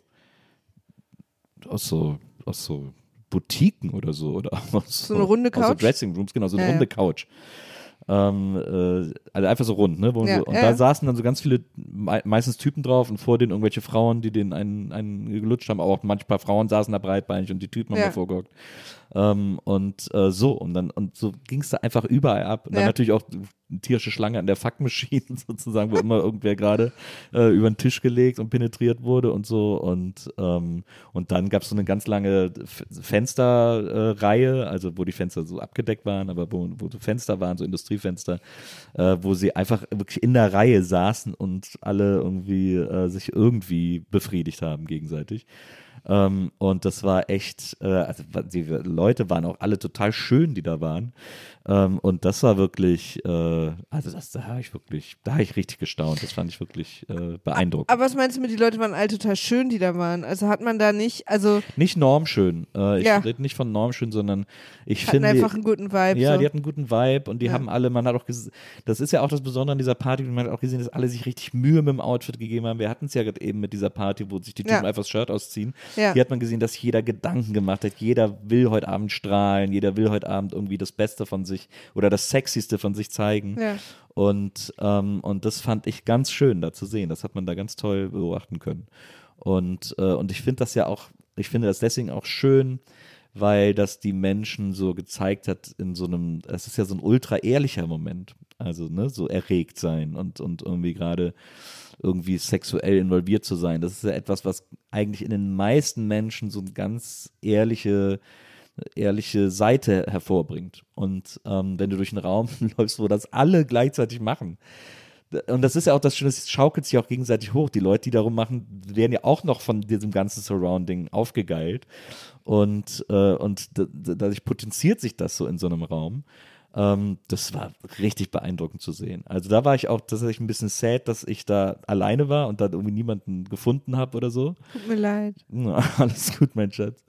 aus so, aus so Boutiquen oder so. Oder aus So eine runde Aus so Couch? Dressing Rooms, genau, so eine Ja, runde ja. Couch. Ähm, äh, also einfach so rund, ne? Ja, und ja, da saßen dann so ganz viele, mei- meistens Typen drauf und vor denen irgendwelche Frauen, die den einen, einen gelutscht haben, aber auch manchmal Frauen saßen da breitbeinig und die Typen haben Ja. davor gehockt. Ähm, und äh, so, und dann, und so ging es da einfach überall ab. Und dann natürlich auch tierische Schlange an der Fuckmaschine sozusagen, wo immer irgendwer gerade äh, über den Tisch gelegt und penetriert wurde und so. Und, ähm, und dann gab es so eine ganz lange Fensterreihe, äh, also wo die Fenster so abgedeckt waren, aber wo, wo so Fenster waren, so Industriefenster, äh, wo sie einfach wirklich in der Reihe saßen und alle irgendwie äh, sich irgendwie befriedigt haben gegenseitig. Ähm, und das war echt, äh, also die Leute waren auch alle total schön, die da waren. Ähm, und das war wirklich, äh, also das, da habe ich wirklich, da habe ich richtig gestaunt. Das fand ich wirklich äh, beeindruckend. Aber was meinst du mit, die Leute waren alle total schön, die da waren? Also hat man da nicht, also nicht normschön. Äh, ich Ja. rede nicht von normschön, sondern ich hatten finde. einfach einen guten Vibe. ja, so. die hatten einen guten Vibe und die Ja. haben alle, man hat auch gesehen, das ist ja auch das Besondere an dieser Party, man hat auch gesehen, dass alle sich richtig Mühe mit dem Outfit gegeben haben. Wir hatten es ja gerade eben mit dieser Party, wo sich die Typen Ja. einfach das Shirt ausziehen. Ja. Hier hat man gesehen, dass jeder Gedanken gemacht hat. Jeder will heute Abend strahlen, jeder will heute Abend irgendwie das Beste von sich oder das Sexyste von sich zeigen. Ja. Und, ähm, und das fand ich ganz schön da zu sehen. Das hat man da ganz toll beobachten können. Und, äh, und ich finde das ja auch, ich finde das deswegen auch schön, weil das die Menschen so gezeigt hat in so einem, es ist ja so ein ultra ehrlicher Moment. Also, ne, so erregt sein und, und irgendwie gerade irgendwie sexuell involviert zu sein. Das ist ja etwas, was eigentlich in den meisten Menschen so eine ganz ehrliche, ehrliche Seite hervorbringt. Und ähm, wenn du durch einen Raum läufst, wo das alle gleichzeitig machen, und das ist ja auch das Schöne, es schaukelt sich auch gegenseitig hoch. Die Leute, die darum machen, werden ja auch noch von diesem ganzen Surrounding aufgegeilt. Und, äh, und da- da- dadurch potenziert sich das so in so einem Raum. Ähm, das war richtig beeindruckend zu sehen. Also da war ich auch tatsächlich ein bisschen sad, dass ich da alleine war und da irgendwie niemanden gefunden habe oder so. Tut mir leid. Ja, alles gut, mein Schatz.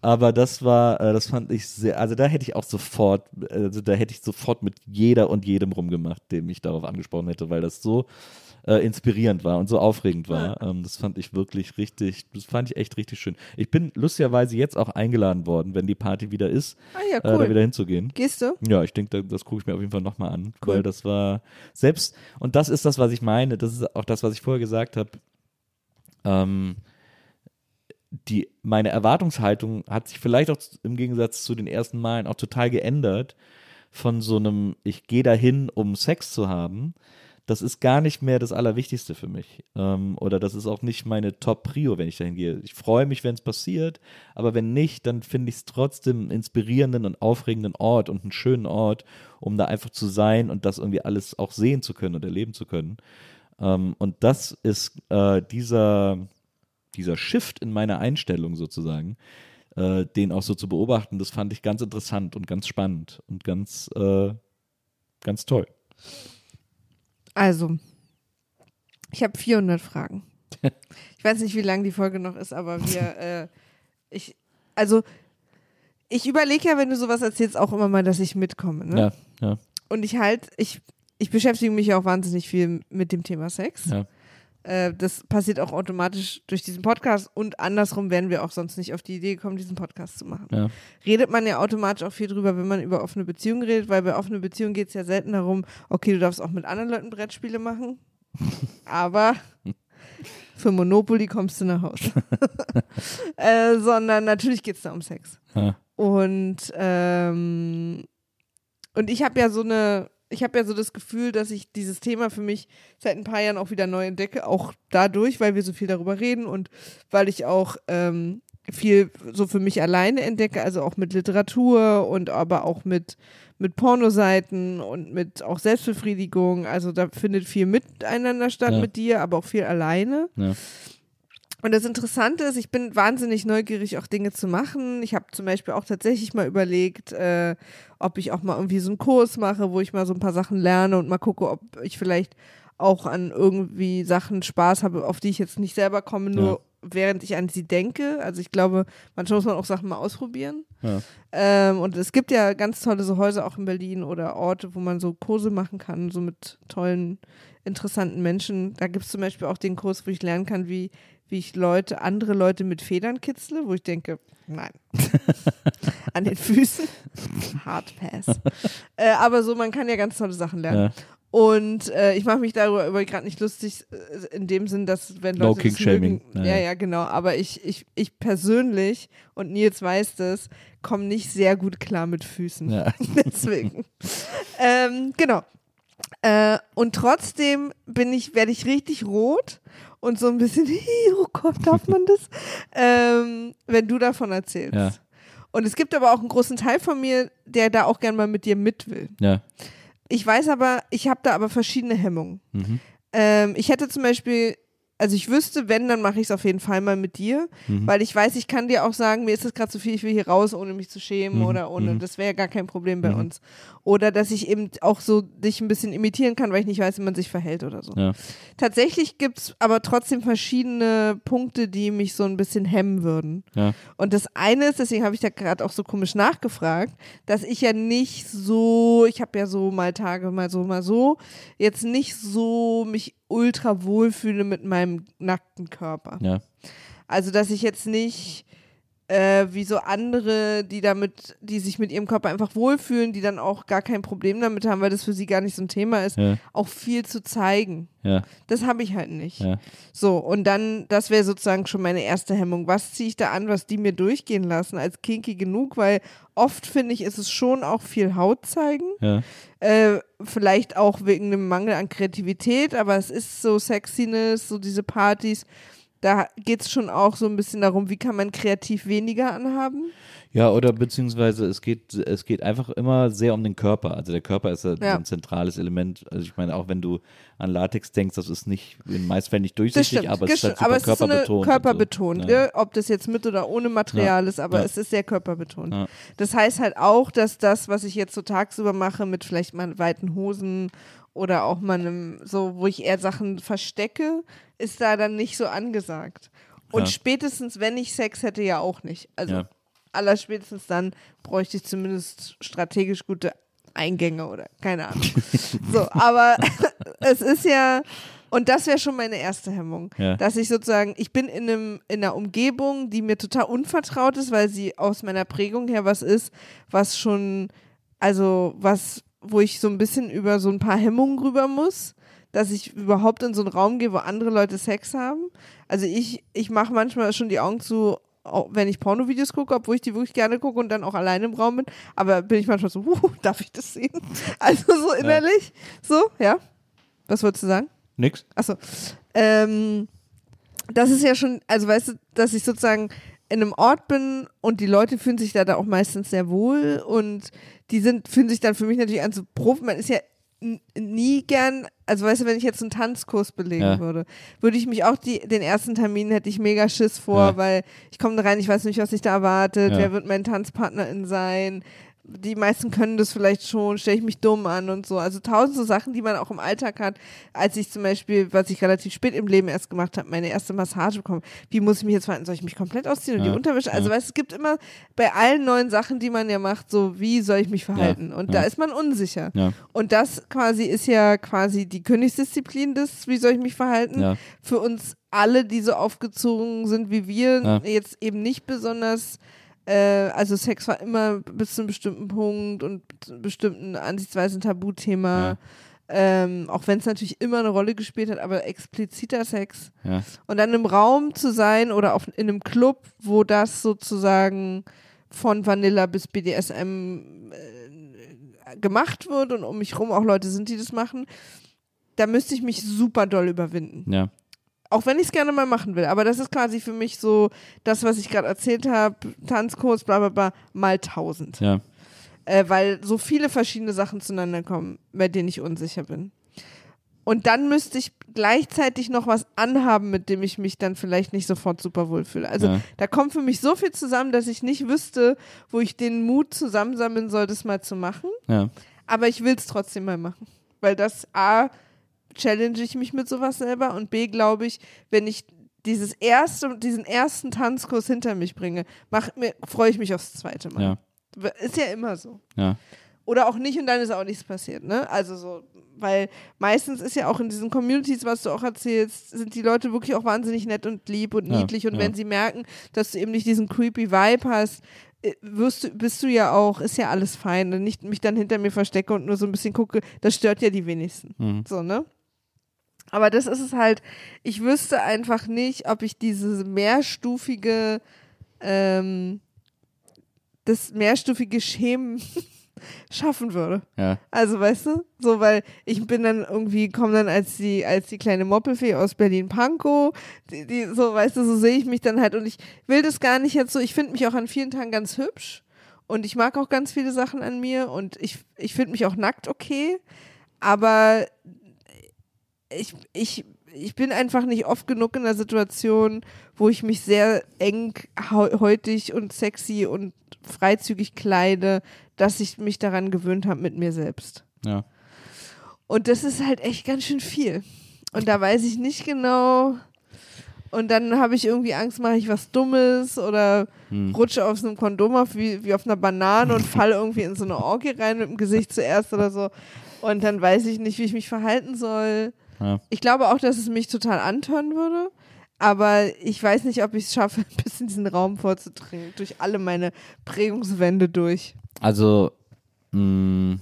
Aber das war, äh, das fand ich sehr, also da hätte ich auch sofort, also da hätte ich sofort mit jeder und jedem rumgemacht, dem ich darauf angesprochen hätte, weil das so äh, inspirierend war und so aufregend war. Ähm, das fand ich wirklich richtig, das fand ich echt richtig schön. Ich bin lustigerweise jetzt auch eingeladen worden, wenn die Party wieder ist, Ah ja, äh, da cool. wieder hinzugehen. Gehst du? Ja, ich denke, das gucke ich mir auf jeden Fall nochmal an, weil das war selbst, und das ist das, was ich meine, das ist auch das, was ich vorher gesagt habe, ähm, die, meine Erwartungshaltung hat sich vielleicht auch im Gegensatz zu den ersten Malen auch total geändert von so einem, ich gehe dahin, um Sex zu haben. Das ist gar nicht mehr das Allerwichtigste für mich. Ähm, oder das ist auch nicht meine Top-Prio, wenn ich dahin gehe. Ich freue mich, wenn es passiert, aber wenn nicht, dann finde ich es trotzdem einen inspirierenden und aufregenden Ort und einen schönen Ort, um da einfach zu sein und das irgendwie alles auch sehen zu können und erleben zu können. Ähm, und das ist äh, dieser, dieser Shift in meiner Einstellung sozusagen, äh, den auch so zu beobachten, das fand ich ganz interessant und ganz spannend und ganz, äh, Ganz toll. Also, ich habe 400 Fragen. Ich weiß nicht, wie lang die Folge noch ist, aber wir, äh, ich, also, ich überlege ja, wenn du sowas erzählst, auch immer mal, dass ich mitkomme. Ne? Ja, ja, Und ich halt, ich, ich beschäftige mich ja auch wahnsinnig viel mit dem Thema Sex. ja. Äh, das passiert auch automatisch durch diesen Podcast und andersrum wären wir auch sonst nicht auf die Idee gekommen, diesen Podcast zu machen. ja. Redet man ja automatisch auch viel drüber, wenn man über offene Beziehungen redet, weil bei offenen Beziehungen geht es ja selten darum, okay, du darfst auch mit anderen Leuten Brettspiele machen, aber für Monopoly kommst du nach Hause. äh, sondern natürlich geht es da um Sex. ja. Und, ähm, und ich habe ja so eine, ich habe ja so das Gefühl, dass ich dieses Thema für mich seit ein paar Jahren auch wieder neu entdecke, auch dadurch, weil wir so viel darüber reden und weil ich auch ähm, viel so für mich alleine entdecke, also auch mit Literatur und aber auch mit, mit Pornoseiten und mit auch Selbstbefriedigung. Also da findet viel miteinander statt Ja. mit dir, aber auch viel alleine. Ja. Und das Interessante ist, ich bin wahnsinnig neugierig, auch Dinge zu machen. Ich habe zum Beispiel auch tatsächlich mal überlegt, äh, ob ich auch mal irgendwie so einen Kurs mache, wo ich mal so ein paar Sachen lerne und mal gucke, ob ich vielleicht auch an irgendwie Sachen Spaß habe, auf die ich jetzt nicht selber komme, nur während ich an sie denke. Also ich glaube, manchmal muss man auch Sachen mal ausprobieren. Ja. Ähm, und es gibt ja ganz tolle so Häuser auch in Berlin oder Orte, wo man so Kurse machen kann, so mit tollen, interessanten Menschen. Da gibt es zum Beispiel auch den Kurs, wo ich lernen kann, wie, wie ich Leute, andere Leute mit Federn kitzle, wo ich denke, nein. An den Füßen. Hard Pass. äh, aber so, man kann ja ganz tolle Sachen lernen. Ja. Und äh, ich mache mich darüber gerade nicht lustig, äh, in dem Sinn, dass wenn No Leute das King-Shaming. mögen, Ja, ja, ja. ja, genau. Aber ich, ich, ich persönlich, und Nils weiß das, komme nicht sehr gut klar mit Füßen. Ja. Deswegen. ähm, genau. Äh, und trotzdem bin ich, werde ich richtig rot und so ein bisschen, oh Gott, darf man das? ähm, wenn du davon erzählst. Ja. Und es gibt aber auch einen großen Teil von mir, der da auch gern mal mit dir mit will. Ja. Ich weiß aber, ich habe da aber verschiedene Hemmungen. Mhm. Ähm, ich hätte zum Beispiel, also ich wüsste, wenn, dann mache ich es auf jeden Fall mal mit dir, Mhm. weil ich weiß, ich kann dir auch sagen, mir ist das gerade zu viel, ich will hier raus, ohne mich zu schämen Mhm. oder ohne, Mhm. das wäre ja gar kein Problem bei Mhm. uns. Oder dass ich eben auch so dich ein bisschen imitieren kann, weil ich nicht weiß, wie man sich verhält oder so. Ja. Tatsächlich gibt es aber trotzdem verschiedene Punkte, die mich so ein bisschen hemmen würden. Ja. Und das eine ist, deswegen habe ich da gerade auch so komisch nachgefragt, dass ich ja nicht so, ich habe ja so mal Tage, mal so, mal so, jetzt nicht so mich ultra wohlfühle mit meinem nackten Körper. Ja. Also, dass ich jetzt nicht äh, wie so andere, die damit, die sich mit ihrem Körper einfach wohlfühlen, die dann auch gar kein Problem damit haben, weil das für sie gar nicht so ein Thema ist, Ja. auch viel zu zeigen. Ja. Das habe ich halt nicht. Ja. So, und dann, das wäre sozusagen schon meine erste Hemmung. Was ziehe ich da an, was die mir durchgehen lassen, als kinky genug? Weil oft finde ich, ist es schon auch viel Haut zeigen. Äh, vielleicht auch wegen einem Mangel an Kreativität, aber es ist so Sexiness, so diese Partys. Da geht es schon auch so ein bisschen darum, wie kann man kreativ weniger anhaben. Ja, oder beziehungsweise es geht, es geht einfach immer sehr um den Körper. Also der Körper ist ja, Ja. ein zentrales Element. Also ich meine, auch wenn du an Latex denkst, das ist nicht in Fällen nicht durchsichtig, aber es halt aber super es ist so eine körperbetont. so. Ja. ne? ob das jetzt mit oder ohne Material ist, aber Ja. es ist sehr körperbetont. Ja. Das heißt halt auch, dass das, was ich jetzt so tagsüber mache, mit vielleicht mal weiten Hosen oder auch mal einem, so, wo ich eher Sachen verstecke, ist da dann nicht so angesagt. Und Ja. spätestens, wenn ich Sex hätte, ja auch nicht. Also Ja. allerspätestens dann bräuchte ich zumindest strategisch gute Eingänge oder keine Ahnung. so, aber es ist ja, und das wäre schon meine erste Hemmung, Ja. dass ich sozusagen, ich bin in, einem, in einer Umgebung, die mir total unvertraut ist, weil sie aus meiner Prägung her was ist, was schon, also was, wo ich so ein bisschen über so ein paar Hemmungen rüber muss, dass ich überhaupt in so einen Raum gehe, wo andere Leute Sex haben. Also ich, ich mache manchmal schon die Augen zu, wenn ich Pornovideos gucke, obwohl ich die wirklich gerne gucke und dann auch alleine im Raum bin. Aber bin ich manchmal so, uh, darf ich das sehen? Also so innerlich. So, ja. Was wolltest du sagen? Nix? Achso. Ähm, das ist ja schon, also weißt du, dass ich sozusagen in einem Ort bin und die Leute fühlen sich da, da auch meistens sehr wohl und die sind, fühlen sich dann für mich natürlich an so Profi. Man ist ja nie gern, also weißt du, wenn ich jetzt einen Tanzkurs belegen Ja. würde, würde ich mich auch die, den ersten Termin hätte ich mega Schiss vor, Ja. weil ich komme da rein, ich weiß nicht, was sich da erwartet, Ja. wer wird mein Tanzpartnerin sein, die meisten können das vielleicht schon, stelle ich mich dumm an und so. Also tausend so Sachen, die man auch im Alltag hat. Als ich zum Beispiel, was ich relativ spät im Leben erst gemacht habe, meine erste Massage bekommen. Wie muss ich mich jetzt verhalten? Soll ich mich komplett ausziehen und Ja, die Unterwäsche? Also ja. weißt, es gibt immer bei allen neuen Sachen, die man ja macht, so wie soll ich mich verhalten? und da ja. ist man unsicher. Ja, Und das quasi ist ja quasi die Königsdisziplin des, wie soll ich mich verhalten? ja, Für uns alle, die so aufgezogen sind wie wir, Ja. jetzt eben nicht besonders, also Sex war immer bis zu einem bestimmten Punkt und zu einem bestimmten Ansichtsweisen Tabuthema. Ja. Ähm, auch wenn es natürlich immer eine Rolle gespielt hat, aber expliziter Sex. ja, Und dann im Raum zu sein oder auf, in einem Club, wo das sozusagen von Vanilla bis BDSM äh, gemacht wird und um mich rum auch Leute sind, die das machen, da müsste ich mich super doll überwinden. ja, Auch wenn ich es gerne mal machen will. Aber das ist quasi für mich so das, was ich gerade erzählt habe, Tanzkurs, bla bla bla, mal tausend. ja, Äh, weil so viele verschiedene Sachen zueinander kommen, bei denen ich unsicher bin. Und dann müsste ich gleichzeitig noch was anhaben, mit dem ich mich dann vielleicht nicht sofort super wohl fühle. Also Ja. da kommt für mich so viel zusammen, dass ich nicht wüsste, wo ich den Mut zusammensammeln soll, das mal zu machen. ja, Aber ich will es trotzdem mal machen. Weil das A, challenge ich mich mit sowas selber und B, glaube ich, wenn ich dieses erste, diesen ersten Tanzkurs hinter mich bringe, freue ich mich aufs zweite Mal. ja, Ist ja immer so. ja, Oder auch nicht und dann ist auch nichts passiert, ne? Also so, weil meistens ist ja auch in diesen Communities, was du auch erzählst, sind die Leute wirklich auch wahnsinnig nett und lieb und Ja, niedlich und wenn sie merken, dass du eben nicht diesen creepy Vibe hast, äh, wirst du, bist du ja auch, ist ja alles fein und nicht mich dann hinter mir verstecke und nur so ein bisschen gucke, das stört ja die wenigsten. mhm. So, ne? Aber das ist es halt, ich wüsste einfach nicht, ob ich diese mehrstufige, ähm, das mehrstufige Schemen schaffen würde. ja, Also, weißt du, so, weil ich bin dann irgendwie, komme dann als die, als die kleine Moppelfee aus Berlin-Pankow, die, die, so, weißt du, so sehe ich mich dann halt. Und ich will das gar nicht jetzt so, ich finde mich auch an vielen Tagen ganz hübsch. Und ich mag auch ganz viele Sachen an mir. Und ich, ich finde mich auch nackt okay, aber ich, ich, ich bin einfach nicht oft genug in der Situation, wo ich mich sehr eng häutig und sexy und freizügig kleide, dass ich mich daran gewöhnt habe mit mir selbst. ja, Und das ist halt echt ganz schön viel. Und da weiß ich nicht genau. Und dann habe ich irgendwie Angst, mache ich was Dummes oder hm. rutsche auf so einem Kondom auf wie, wie auf einer Banane und falle irgendwie in so eine Orgie rein mit dem Gesicht zuerst oder so. Und dann weiß ich nicht, wie ich mich verhalten soll. Ja, Ich glaube auch, dass es mich total antören würde. Aber ich weiß nicht, ob ich es schaffe, bis in diesen Raum vorzudringen. Durch alle meine Prägungswände durch. Also, mh,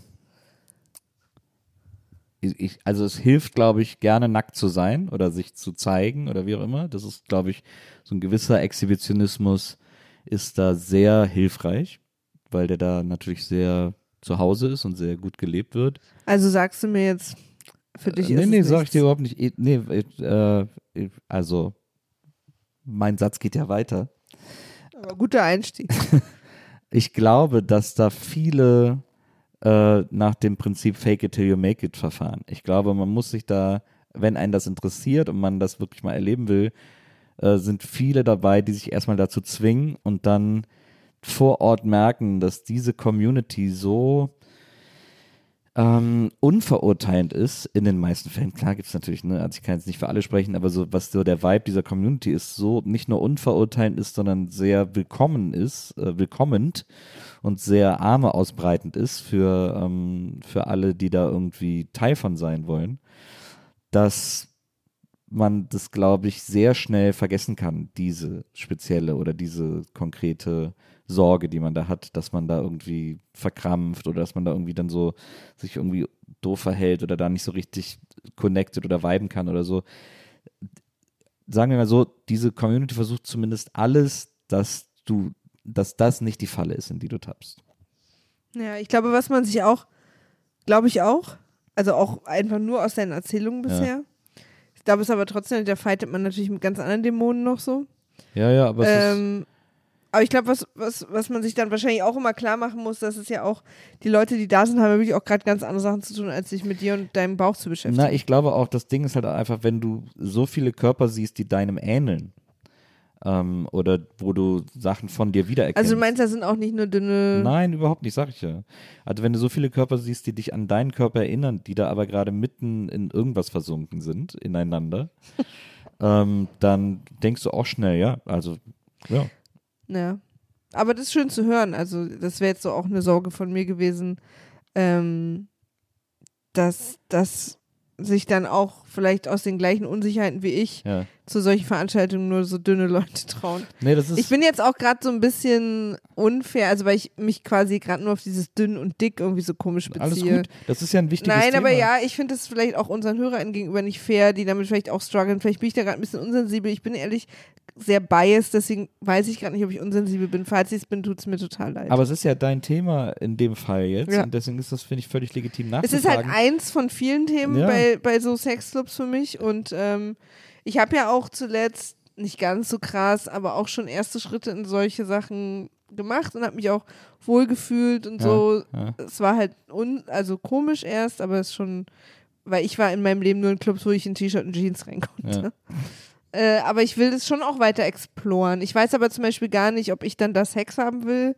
ich, ich- also es hilft, glaube ich, gerne nackt zu sein oder sich zu zeigen oder wie auch immer. Das ist, glaube ich, so ein gewisser Exhibitionismus ist da sehr hilfreich, weil der da natürlich sehr zu Hause ist und sehr gut gelebt wird. Also sagst du mir jetzt, für dich nee, ist nee, es sag ich dir überhaupt nicht. Nee, äh, äh, also mein Satz geht ja weiter. Aber guter Einstieg. Ich glaube, dass da viele äh, nach dem Prinzip Fake it till you make it verfahren. Ich glaube, man muss sich da, wenn einen das interessiert und man das wirklich mal erleben will, äh, sind viele dabei, die sich erstmal dazu zwingen und dann vor Ort merken, dass diese Community so ähm, unverurteilend ist, in den meisten Fällen. Klar gibt es natürlich, ne, also ich kann jetzt nicht für alle sprechen, aber so, was so der Vibe dieser Community ist, so nicht nur unverurteilend ist, sondern sehr willkommen ist, äh, willkommend und sehr Arme ausbreitend ist für, ähm, für alle, die da irgendwie Teil von sein wollen, dass man das, glaube ich, sehr schnell vergessen kann, diese spezielle oder diese konkrete Sorge, die man da hat, dass man da irgendwie verkrampft oder dass man da irgendwie dann so sich irgendwie doof verhält oder da nicht so richtig connected oder viben kann oder so. Sagen wir mal so, diese Community versucht zumindest alles, dass du, dass das nicht die Falle ist, in die du tappst. Ja, ich glaube, was man sich auch, glaube ich auch, also auch einfach nur aus deinen Erzählungen bisher. Ich glaube, es aber trotzdem, da fightet man natürlich mit ganz anderen Dämonen noch so. Ja, ja, aber es ist, Ähm, aber ich glaube, was, was, was man sich dann wahrscheinlich auch immer klar machen muss, dass es ja auch, die Leute, die da sind, haben ja wirklich auch gerade ganz andere Sachen zu tun, als sich mit dir und deinem Bauch zu beschäftigen. Na, ich glaube auch, das Ding ist halt einfach, wenn du so viele Körper siehst, die deinem ähneln, Ähm, oder wo du Sachen von dir wiedererkennst. Also du meinst, da sind auch nicht nur dünne. Nein, überhaupt nicht, sag ich ja. Also wenn du so viele Körper siehst, die dich an deinen Körper erinnern, die da aber gerade mitten in irgendwas versunken sind, ineinander, ähm, dann denkst du auch schnell, ja, also ja. Ja. Aber das ist schön zu hören. Also, das wäre jetzt so auch eine Sorge von mir gewesen, ähm, dass, dass sich dann auch vielleicht aus den gleichen Unsicherheiten wie ich ja. zu solchen Veranstaltungen nur so dünne Leute trauen. Nee, das ist Ich bin jetzt auch gerade so ein bisschen unfair, also weil ich mich quasi gerade nur auf dieses dünn und dick irgendwie so komisch beziehe. alles gut. Das ist ja ein wichtiges Nein, Thema. aber ja, ich finde es vielleicht auch unseren HörerInnen gegenüber nicht fair, die damit vielleicht auch strugglen. Vielleicht bin ich da gerade ein bisschen unsensibel. Ich bin ehrlich sehr biased, deswegen weiß ich gerade nicht, ob ich unsensibel bin. Falls ich es bin, tut es mir total leid. Aber es ist ja dein Thema in dem Fall jetzt Ja. und deswegen ist das, finde ich, völlig legitim es ist halt nachzufragen. eins von vielen Themen Ja. bei, bei so Sexclubs für mich und ähm, ich habe ja auch zuletzt, nicht ganz so krass, aber auch schon erste Schritte in solche Sachen gemacht und habe mich auch wohlgefühlt und Ja, so. Es war halt un also komisch erst, aber es ist schon, weil ich war in meinem Leben nur in Clubs, wo ich in T-Shirt und Jeans rein konnte. Äh, aber ich will das schon auch weiter exploren. Ich weiß aber zum Beispiel gar nicht, ob ich dann da Sex haben will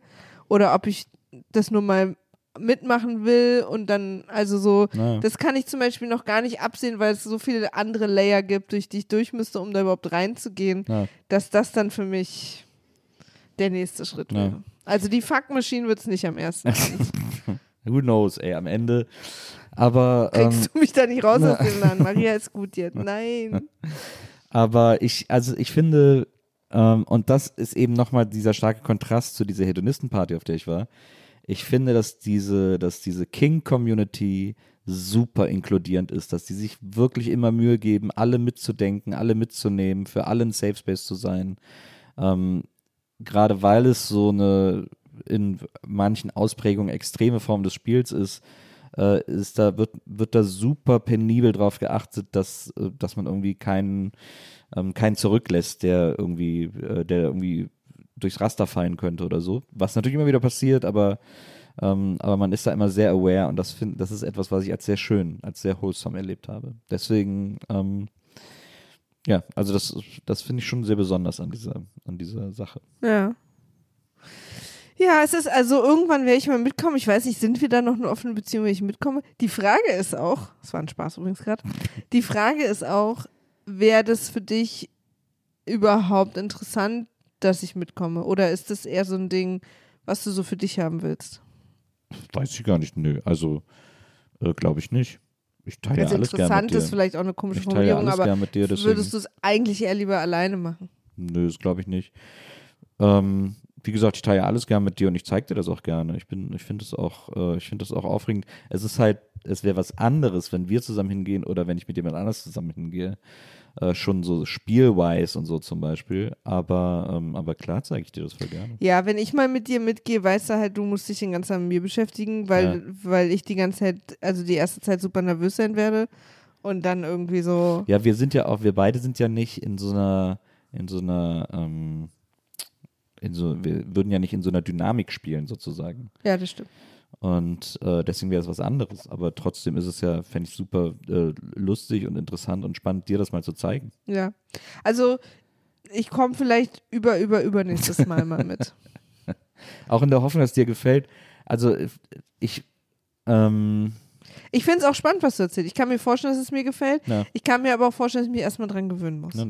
oder ob ich das nur mal mitmachen will und dann, also so, Ja. das kann ich zum Beispiel noch gar nicht absehen, weil es so viele andere Layer gibt, durch die ich durch müsste, um da überhaupt reinzugehen, Ja. dass das dann für mich der nächste Schritt Ja. wäre. Also die Fuck-Machine wird es nicht am ersten. Who knows, ey, am Ende. Aber, ähm, Kriegst du mich da nicht raus aus dem Laden? Maria ist gut jetzt. Nein. aber ich, also ich finde, ähm, und das ist eben nochmal dieser starke Kontrast zu dieser Hedonistenparty, auf der ich war. Ich finde, dass diese, dass diese King-Community super inkludierend ist, dass die sich wirklich immer Mühe geben, alle mitzudenken, alle mitzunehmen, für alle ein Safe Space zu sein. Ähm, gerade weil es so eine in manchen Ausprägungen extreme Form des Spiels ist, äh, ist da wird, wird da super penibel drauf geachtet, dass, äh, dass man irgendwie keinen, ähm, keinen zurücklässt, der irgendwie, äh, der irgendwie durchs Raster fallen könnte oder so. Was natürlich immer wieder passiert, aber, ähm, aber man ist da immer sehr aware und das, find, das ist etwas, was ich als sehr schön, als sehr wholesome erlebt habe. Deswegen, ähm, ja, also das, das finde ich schon sehr besonders an dieser, an dieser Sache. Ja. Ja, es ist also irgendwann werde ich mal mitkommen. Ich weiß nicht, sind wir da noch eine offene Beziehung, wenn ich mitkomme? Die Frage ist auch, das war ein Spaß übrigens gerade, die Frage ist auch, wäre das für dich überhaupt interessant, dass ich mitkomme? Oder ist das eher so ein Ding, was du so für dich haben willst? Weiß ich gar nicht, nö. Also, äh, glaube ich nicht. Ich teile Also alles gerne mit interessant dir. ist vielleicht auch eine komische ich Formulierung, aber dir, würdest du es eigentlich eher lieber alleine machen? Nö, das glaube ich nicht. Ähm, wie gesagt, ich teile alles gerne mit dir und ich zeige dir das auch gerne. Ich bin, ich finde es auch, äh, ich finde das auch aufregend. Es ist halt, es wäre was anderes, wenn wir zusammen hingehen oder wenn ich mit jemand anders zusammen hingehe. Äh, schon so spielwise und so zum Beispiel. Aber, ähm, aber klar zeige ich dir das voll gerne. Ja, wenn ich mal mit dir mitgehe, weißt du halt, du musst dich den ganzen Tag mit mir beschäftigen, weil, weil ich die ganze Zeit, also die erste Zeit super nervös sein werde und dann irgendwie so, Ja, wir sind ja auch, wir beide sind ja nicht in so einer, in so einer, ähm, in so, wir würden ja nicht in so einer Dynamik spielen sozusagen. ja, das stimmt. Und äh, deswegen wäre es was anderes. Aber trotzdem ist es ja, fände ich super äh, lustig und interessant und spannend, dir das mal zu zeigen. Ja. Also, ich komme vielleicht über, über, übernächstes Mal mal mit. Auch in der Hoffnung, dass es dir gefällt. Also äh, ich, ähm, Ich finde es auch spannend, was du erzählst. Ich kann mir vorstellen, dass es mir gefällt. Ja. Ich kann mir aber auch vorstellen, dass ich mich erstmal dran gewöhnen muss. ja,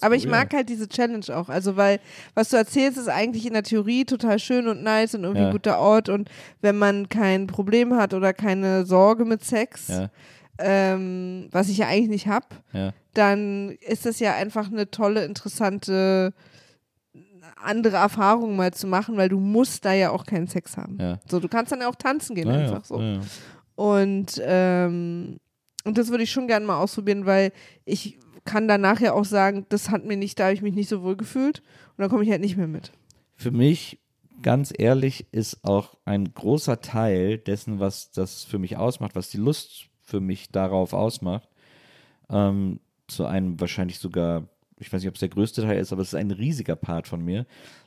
Aber ich mag halt diese Challenge auch. Also, weil, was du erzählst, ist eigentlich in der Theorie total schön und nice und irgendwie ein guter Ort. Und wenn man kein Problem hat oder keine Sorge mit Sex, ähm, was ich ja eigentlich nicht habe, dann ist das ja einfach eine tolle, interessante andere Erfahrung mal zu machen, weil du musst da ja auch keinen Sex haben. ja. So, du kannst dann ja auch tanzen gehen Ja, einfach ja, so. ja. Und, ähm, und das würde ich schon gerne mal ausprobieren, weil ich kann danach ja auch sagen, das hat mir nicht, da habe ich mich nicht so wohl gefühlt und dann komme ich halt nicht mehr mit. Für mich, ganz ehrlich, ist auch ein großer Teil dessen, was das für mich ausmacht, was die Lust für mich darauf ausmacht, ähm, zu einem wahrscheinlich sogar, ich weiß nicht, ob es der größte Teil ist, aber es ist ein riesiger Part von mir,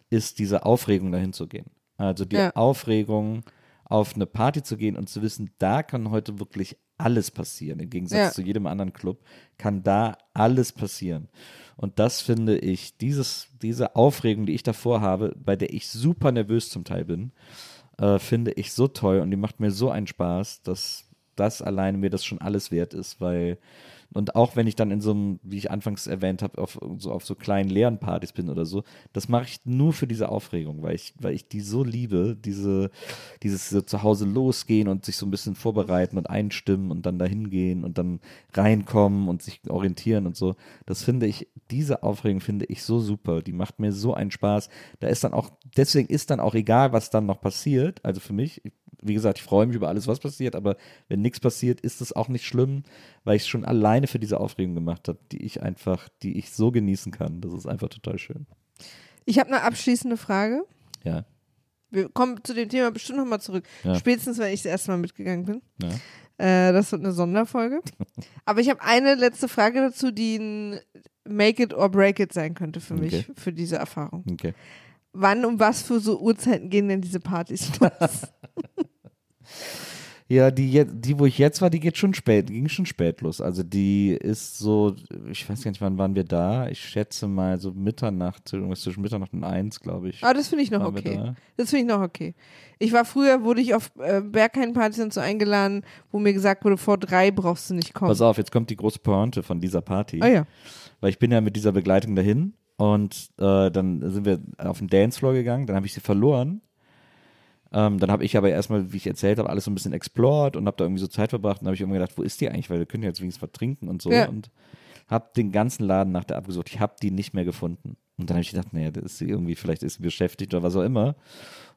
ist diese Aufregung dahin zu gehen. Also die Ja. Aufregung, auf eine Party zu gehen und zu wissen, da kann heute wirklich alles passieren. Im Gegensatz Ja. zu jedem anderen Club kann da alles passieren. Und das finde ich, dieses, diese Aufregung, die ich davor habe, bei der ich super nervös zum Teil bin, äh, finde ich so toll und die macht mir so einen Spaß, dass das alleine mir das schon alles wert ist, weil und auch wenn ich dann in so einem, wie ich anfangs erwähnt habe, auf so, auf so kleinen leeren Partys bin oder so, das mache ich nur für diese Aufregung, weil ich, weil ich die so liebe, diese, dieses so zu Hause losgehen und sich so ein bisschen vorbereiten und einstimmen und dann dahin gehen und dann reinkommen und sich orientieren und so. Das finde ich, diese Aufregung finde ich so super. Die macht mir so einen Spaß. Da ist dann auch, deswegen ist dann auch egal, was dann noch passiert. Also für mich, wie gesagt, ich freue mich über alles, was passiert, aber wenn nichts passiert, ist es auch nicht schlimm, weil ich es schon alleine für diese Aufregung gemacht habe, die ich einfach, die ich so genießen kann. Das ist einfach total schön. Ich habe eine abschließende Frage. Ja. Wir kommen zu dem Thema bestimmt nochmal zurück. Ja. Spätestens, wenn ich das erste Mal mitgegangen bin. ja. Äh, das wird eine Sonderfolge. Aber ich habe eine letzte Frage dazu, die ein Make it or break it sein könnte für mich, Okay. für diese Erfahrung. Okay. Wann um was für so Uhrzeiten gehen denn diese Partys los? Ja, die, die, wo ich jetzt war, die geht schon spät, ging schon spät los. Also die ist so, ich weiß gar nicht, wann waren wir da? Ich schätze mal so Mitternacht, irgendwas zwischen Mitternacht und eins, glaube ich. Aber das finde ich noch waren okay. da. Das finde ich noch okay. Ich war früher, wurde ich auf äh, Berghain-Partys und so eingeladen, wo mir gesagt wurde, vor drei brauchst du nicht kommen. Pass auf, jetzt kommt die große Pointe von dieser Party. Ah ja. Weil ich bin ja mit dieser Begleitung dahin und äh, dann sind wir auf den Dancefloor gegangen, dann habe ich sie verloren. Ähm, dann habe ich aber erstmal, wie ich erzählt habe, alles so ein bisschen explored und habe da irgendwie so Zeit verbracht und habe ich immer gedacht, wo ist die eigentlich, weil wir können ja jetzt wenigstens was trinken und so Ja. und habe den ganzen Laden nach der abgesucht. Ich habe die nicht mehr gefunden. Und dann habe ich gedacht, naja, das ist sie irgendwie, vielleicht ist sie beschäftigt oder was auch immer.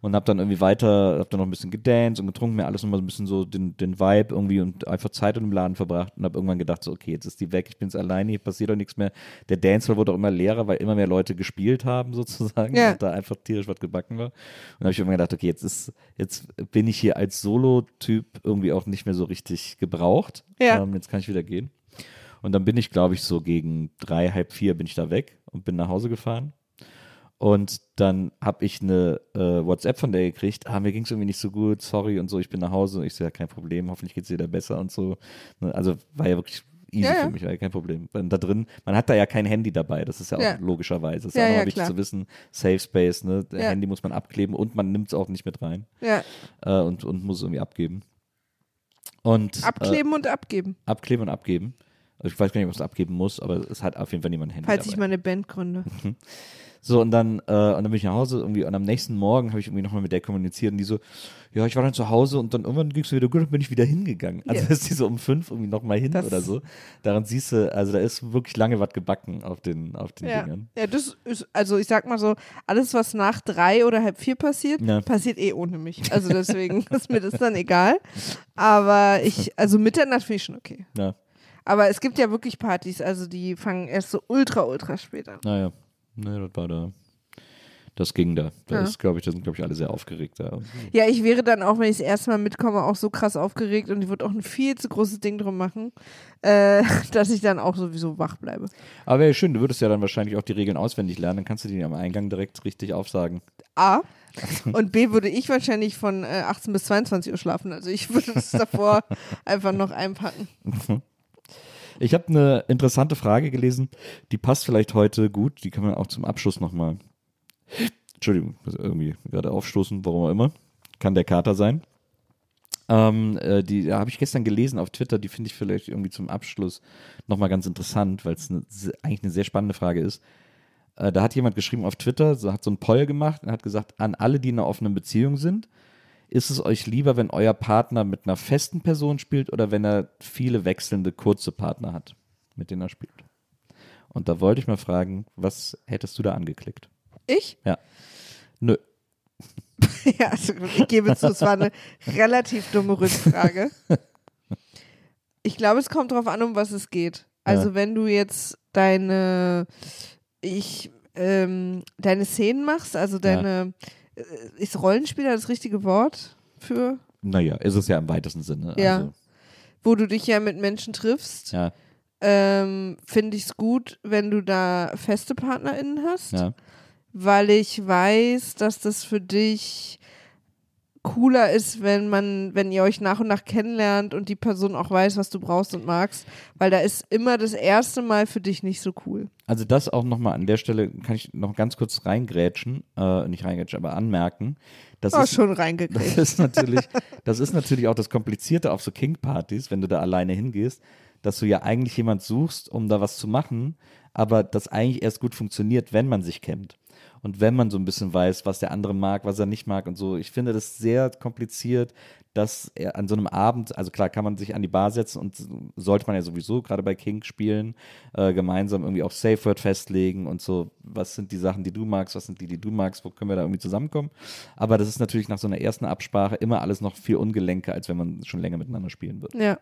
Und habe dann irgendwie weiter, habe dann noch ein bisschen gedanced und getrunken, mir alles nochmal so ein bisschen so den, den Vibe irgendwie und einfach Zeit in dem Laden verbracht und habe irgendwann gedacht, so, okay, jetzt ist die weg, ich bin jetzt alleine, hier passiert doch nichts mehr. Der Dancefloor wurde auch immer leerer, weil immer mehr Leute gespielt haben sozusagen Ja. und da einfach tierisch was gebacken war. Und dann habe ich irgendwann gedacht, okay, jetzt ist, jetzt bin ich hier als Solo-Typ irgendwie auch nicht mehr so richtig gebraucht. Ja. Ähm, jetzt kann ich wieder gehen. Und dann bin ich, glaube ich, so gegen drei, halb vier bin ich da weg und bin nach Hause gefahren. Und dann habe ich eine äh, WhatsApp von der gekriegt, ah, mir ging es irgendwie nicht so gut, sorry und so, ich bin nach Hause. Und ich so, ja, kein Problem, hoffentlich geht es dir da besser und so. Ne, Also war ja wirklich easy Ja, ja. für mich, war ja kein Problem. Weil da drin, man hat da ja kein Handy dabei, das ist ja auch Ja. logischerweise. Das ist Ja, auch wichtig klar. zu wissen, Safe Space, ne? Handy muss man abkleben und man nimmt es auch nicht mit rein Ja. äh, und, und muss es irgendwie abgeben. Und, Äh, Abkleben und abgeben. abkleben und abgeben. Also ich weiß gar nicht, ob es abgeben muss, aber es hat auf jeden Fall niemand ein Handy Falls dabei. ich mal eine Band gründe. So, und dann, äh, und dann bin ich nach Hause irgendwie und am nächsten Morgen habe ich irgendwie nochmal mit der kommuniziert und die so, ja, ich war dann zu Hause und dann irgendwann ging es mir wieder gut und bin ich wieder hingegangen. Also Ja. ist die so um fünf irgendwie nochmal hin Das- oder so. Daran siehst du, also da ist wirklich lange was gebacken auf den, auf den Ja. Dingern. ja, das ist, also ich sag mal so, alles, was nach drei oder halb vier passiert, Ja. passiert eh ohne mich. Also deswegen ist mir das dann egal. Aber ich, also Mitternacht finde ich schon okay. Ja, Aber es gibt ja wirklich Partys, also die fangen erst so ultra, ultra spät an. naja, ne, das war da. Das ging da. Da Ja. ist, glaube ich, da sind, glaube ich, alle sehr aufgeregt da. Ja, ich wäre dann auch, wenn ich das erste Mal mitkomme, auch so krass aufgeregt und ich würde auch ein viel zu großes Ding drum machen, äh, dass ich dann auch sowieso wach bleibe. Aber wäre schön, du würdest ja dann wahrscheinlich auch die Regeln auswendig lernen, dann kannst du die am Eingang direkt richtig aufsagen. A. Und B würde ich wahrscheinlich von äh, 18 bis 22 Uhr schlafen. Also ich würde es davor einfach noch einpacken. Ich habe eine interessante Frage gelesen, die passt vielleicht heute gut, die kann man auch zum Abschluss nochmal. Entschuldigung, irgendwie gerade aufstoßen, warum auch immer. Kann der Kater sein. Ähm, äh, die habe ich gestern gelesen auf Twitter, die finde ich vielleicht irgendwie zum Abschluss nochmal ganz interessant, weil es se- eigentlich eine sehr spannende Frage ist. Äh, da hat jemand geschrieben auf Twitter, so, hat so einen Poll gemacht und hat gesagt, an alle, die in einer offenen Beziehung sind, ist es euch lieber, wenn euer Partner mit einer festen Person spielt oder wenn er viele wechselnde kurze Partner hat, mit denen er spielt? Und da wollte ich mal fragen, was hättest du da angeklickt? Ich? Ja. Nö. Ja, also ich gebe zu, es war eine relativ dumme Rückfrage. Ich glaube, es kommt darauf an, um was es geht. Also Ja. wenn du jetzt deine, ich, ähm, deine Szenen machst, also deine, äh, ist Rollenspieler das richtige Wort für, Naja, ist es ja im weitesten Sinne. Ja. Also, wo du dich ja mit Menschen triffst, ja, ähm, finde ich es gut, wenn du da feste PartnerInnen hast. ja. weil ich weiß, dass das für dich cooler ist, wenn man, wenn ihr euch nach und nach kennenlernt und die Person auch weiß, was du brauchst und magst, weil da ist immer das erste Mal für dich nicht so cool. Also das auch nochmal an der Stelle kann ich noch ganz kurz reingrätschen, äh, nicht reingrätschen, aber anmerken. Das Oh, ist, schon das reingekriegt. ist natürlich, das ist natürlich auch das Komplizierte auf so King-Partys, wenn du da alleine hingehst, dass du ja eigentlich jemand suchst, um da was zu machen, aber das eigentlich erst gut funktioniert, wenn man sich kennt. Und wenn man so ein bisschen weiß, was der andere mag, was er nicht mag und so. Ich finde das sehr kompliziert, dass er an so einem Abend, also klar kann man sich an die Bar setzen und sollte man ja sowieso gerade bei King spielen, äh, gemeinsam irgendwie auch Safe Word festlegen und so, was sind die Sachen, die du magst, was sind die, die du magst, wo können wir da irgendwie zusammenkommen. Aber das ist natürlich nach so einer ersten Absprache immer alles noch viel ungelenker, als wenn man schon länger miteinander spielen wird. Ja.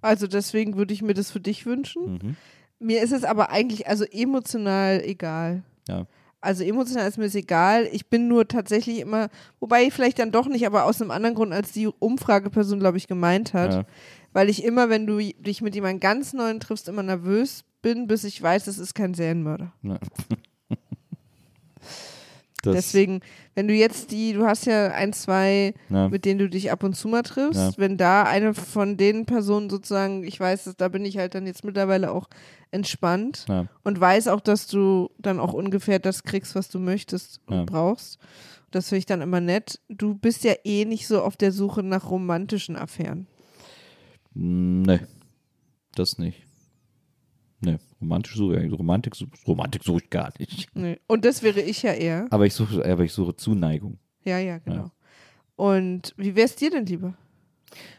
Also deswegen würde ich mir das für dich wünschen. Mhm. Mir ist es aber eigentlich, also emotional egal. Ja. Also emotional ist mir das egal. Ich bin nur tatsächlich immer, wobei vielleicht dann doch nicht, aber aus einem anderen Grund, als die Umfrageperson, glaube ich, gemeint hat. Ja. Weil ich immer, wenn du dich mit jemandem ganz Neuen triffst, immer nervös bin, bis ich weiß, es ist kein Serienmörder. Ja. Das, Deswegen, wenn du jetzt die, du hast ja ein, zwei, ja. mit denen du dich ab und zu mal triffst, Ja. wenn da eine von den Personen sozusagen, ich weiß, da bin ich halt dann jetzt mittlerweile auch entspannt Ja. und weiß auch, dass du dann auch ungefähr das kriegst, was du möchtest und brauchst. Das finde ich dann immer nett. Du bist ja eh nicht so auf der Suche nach romantischen Affären. Nee, das nicht. Romantisch suche ich, Romantik, Romantik suche ich gar nicht. Nee. Und das wäre ich ja eher. Aber ich suche, aber ich suche Zuneigung. Ja, ja, genau. Und wie wär's dir denn lieber?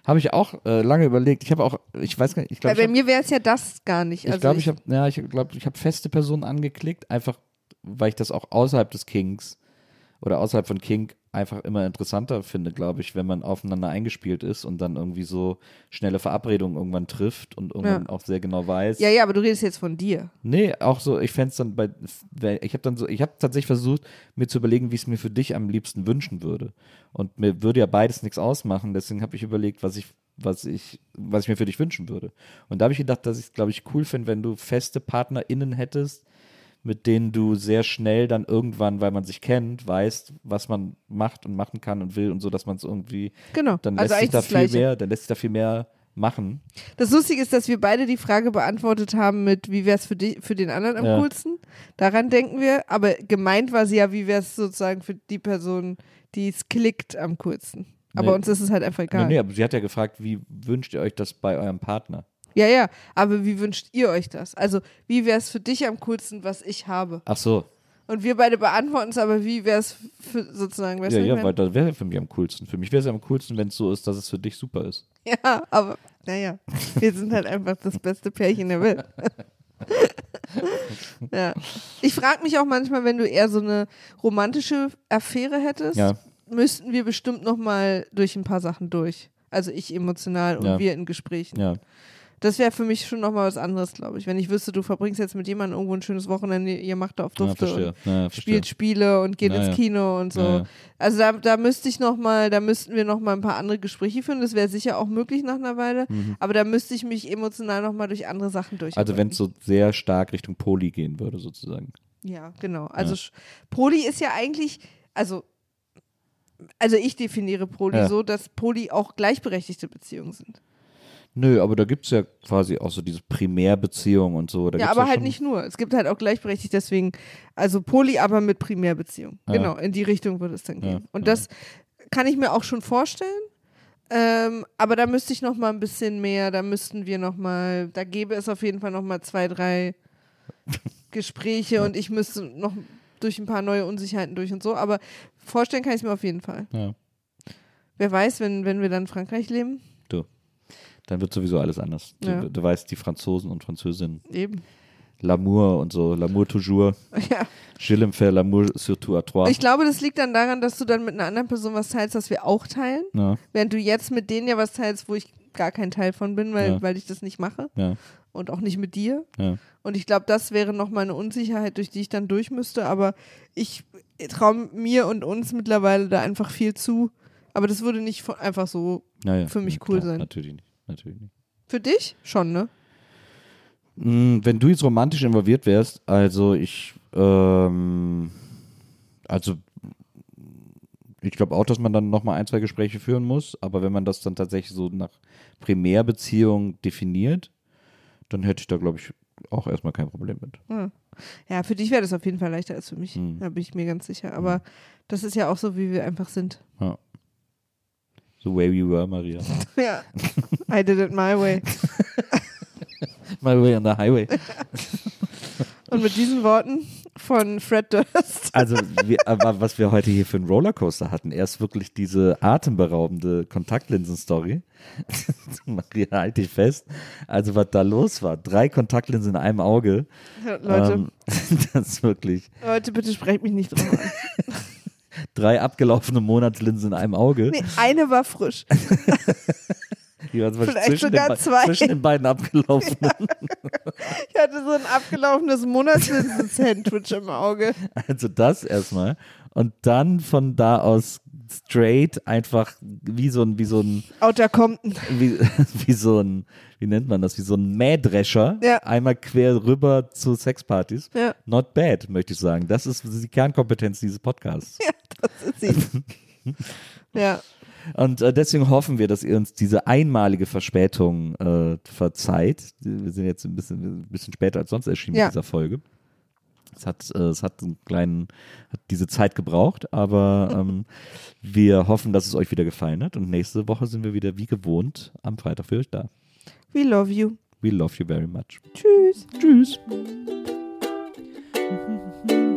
Habe ich auch äh, lange überlegt. Ich habe auch, ich weiß gar nicht, ich Weil glaube, bei ich, mir wäre es ja das gar nicht. ich, Also glaub, ich habe, ja, ich glaube, ich habe feste Personen angeklickt, einfach, weil ich das auch außerhalb des Kings oder außerhalb von King einfach immer interessanter finde, glaube ich, wenn man aufeinander eingespielt ist und dann irgendwie so schnelle Verabredungen irgendwann trifft und irgendwann Ja. auch sehr genau weiß. ja, ja, aber du redest jetzt von dir. Nee, auch so, ich fände es dann bei, ich habe dann so, ich habe tatsächlich versucht, mir zu überlegen, wie ich es mir für dich am liebsten wünschen würde. Und mir würde ja beides nichts ausmachen, deswegen habe ich überlegt, was ich, was ich, was ich mir für dich wünschen würde. Und da habe ich gedacht, dass ich es, glaube ich, cool finde, wenn du feste PartnerInnen hättest, mit denen du sehr schnell dann irgendwann, weil man sich kennt, weißt, was man macht und machen kann und will und so, dass man es irgendwie, Genau. dann also lässt sich eigentlich da viel Gleiche. mehr, dann lässt sich da viel mehr machen. Das Lustige ist, dass wir beide die Frage beantwortet haben mit, wie wäre es für, die- für den anderen am Ja. coolsten? Daran denken wir. Aber gemeint war sie ja, wie wäre es sozusagen für die Person, die es klickt, am coolsten. Aber Nee. uns ist es halt einfach egal. Nee, nee, aber sie hat ja gefragt, wie wünscht ihr euch das bei eurem Partner? Ja, ja. Aber wie wünscht ihr euch das? Also, wie wäre es für dich am coolsten, was ich habe? Ach so, Und wir beide beantworten es, aber wie wäre es sozusagen, weißt Ja, ja, weil das wäre für mich am coolsten. Für mich wäre es am coolsten, wenn es so ist, dass es für dich super ist. Ja, aber naja, wir sind halt einfach das beste Pärchen der Welt. ja. Ich frage mich auch manchmal, wenn du eher so eine romantische Affäre hättest, Ja. müssten wir bestimmt noch mal durch ein paar Sachen durch. Also ich emotional und Ja. wir in Gesprächen. Ja, Das wäre für mich schon noch mal was anderes, glaube ich. Wenn ich wüsste, du verbringst jetzt mit jemandem irgendwo ein schönes Wochenende, ihr macht da auf ja Dufte verstehe. und Ja, spielt. Spiele und geht Ja, ins ja. Kino und so. Ja, ja. Also da, da müsste ich noch mal, da müssten wir noch mal ein paar andere Gespräche führen. Das wäre sicher auch möglich nach einer Weile. Aber da müsste ich mich emotional noch mal durch andere Sachen durch. Mhm. Also wenn es so sehr stark Richtung Poli gehen würde, sozusagen. Ja, genau. Also Poli ist ja eigentlich, also also ich definiere Poli Ja. so, dass Poli auch gleichberechtigte Beziehungen sind. Nö, aber da gibt es ja quasi auch so diese Primärbeziehung und so. Da ja, aber halt schon- nicht nur. Es gibt halt auch gleichberechtigt, deswegen, also Poli, aber mit Primärbeziehung. Ja. Genau, in die Richtung würde es dann Ja, gehen. Und ja. das kann ich mir auch schon vorstellen. Ähm, aber da müsste ich noch mal ein bisschen mehr, da müssten wir noch mal, da gäbe es auf jeden Fall noch mal zwei, drei Gespräche und ich müsste noch durch ein paar neue Unsicherheiten durch und so. Aber vorstellen kann ich es mir auf jeden Fall. Ja, Wer weiß, wenn, wenn wir dann in Frankreich leben? Dann wird sowieso alles anders. Ja. Du, du weißt, die Franzosen und Französinnen, Eben. L'amour und so, L'amour toujours, Ja. je l'aime faire l'amour surtout à trois. Ich glaube, das liegt dann daran, dass du dann mit einer anderen Person was teilst, was wir auch teilen. ja, Während du jetzt mit denen ja was teilst, wo ich gar kein Teil von bin, weil, Ja. weil ich das nicht mache ja, und auch nicht mit dir. ja. Und ich glaube, das wäre nochmal eine Unsicherheit, durch die ich dann durch müsste. Aber ich traue mir und uns mittlerweile da einfach viel zu. Aber das würde nicht einfach so. Für mich cool klar, sein. Natürlich nicht. Natürlich nicht. Für dich schon, ne? Mm, Wenn du jetzt romantisch involviert wärst, also ich, ähm, also Ich glaube auch, dass man dann nochmal ein, zwei Gespräche führen muss, aber wenn man das dann tatsächlich so nach Primärbeziehung definiert, dann hätte ich da, glaube ich, auch erstmal kein Problem mit. Ja, ja für dich wäre das auf jeden Fall leichter als für mich. Hm. Da bin ich mir ganz sicher. Aber das ist ja auch so, wie wir einfach sind. Ja. The way you were, Maria. Ja. I did it my way. My way on the highway. Und mit diesen Worten von Fred Durst. Also, wir, was wir heute hier für einen Rollercoaster hatten, erst wirklich diese atemberaubende Kontaktlinsen-Story. Maria, halt dich fest. Also, was da los war. Drei Kontaktlinsen in einem Auge. Leute, Ähm, das ist wirklich. Leute, bitte sprecht mich nicht drauf an. Drei abgelaufene Monatslinsen in einem Auge. Nee, eine war frisch. Die waren vielleicht zwischen, sogar den, zwei. zwischen den beiden abgelaufenen. Ich hatte so ein abgelaufenes Monatslinsen-Sandwich im Auge. Also das erstmal. Und dann von da aus straight einfach wie so ein, wie so ein, Outer Compton. wie, wie so ein, wie nennt man das, wie so ein Mähdrescher. Ja. Einmal quer rüber zu Sexpartys. Ja, Not bad, möchte ich sagen. Das ist die Kernkompetenz dieses Podcasts. das ist sie. Ja, Und äh, deswegen hoffen wir, dass ihr uns diese einmalige Verspätung äh, verzeiht. Wir sind jetzt ein bisschen, ein bisschen später als sonst erschienen Ja. mit dieser Folge. Es hat, äh, es hat einen kleinen, hat diese Zeit gebraucht, aber ähm, wir hoffen, dass es euch wieder gefallen hat. Und nächste Woche sind wir wieder wie gewohnt am Freitag für euch da. we love you. We love you very much. Tschüss. Tschüss.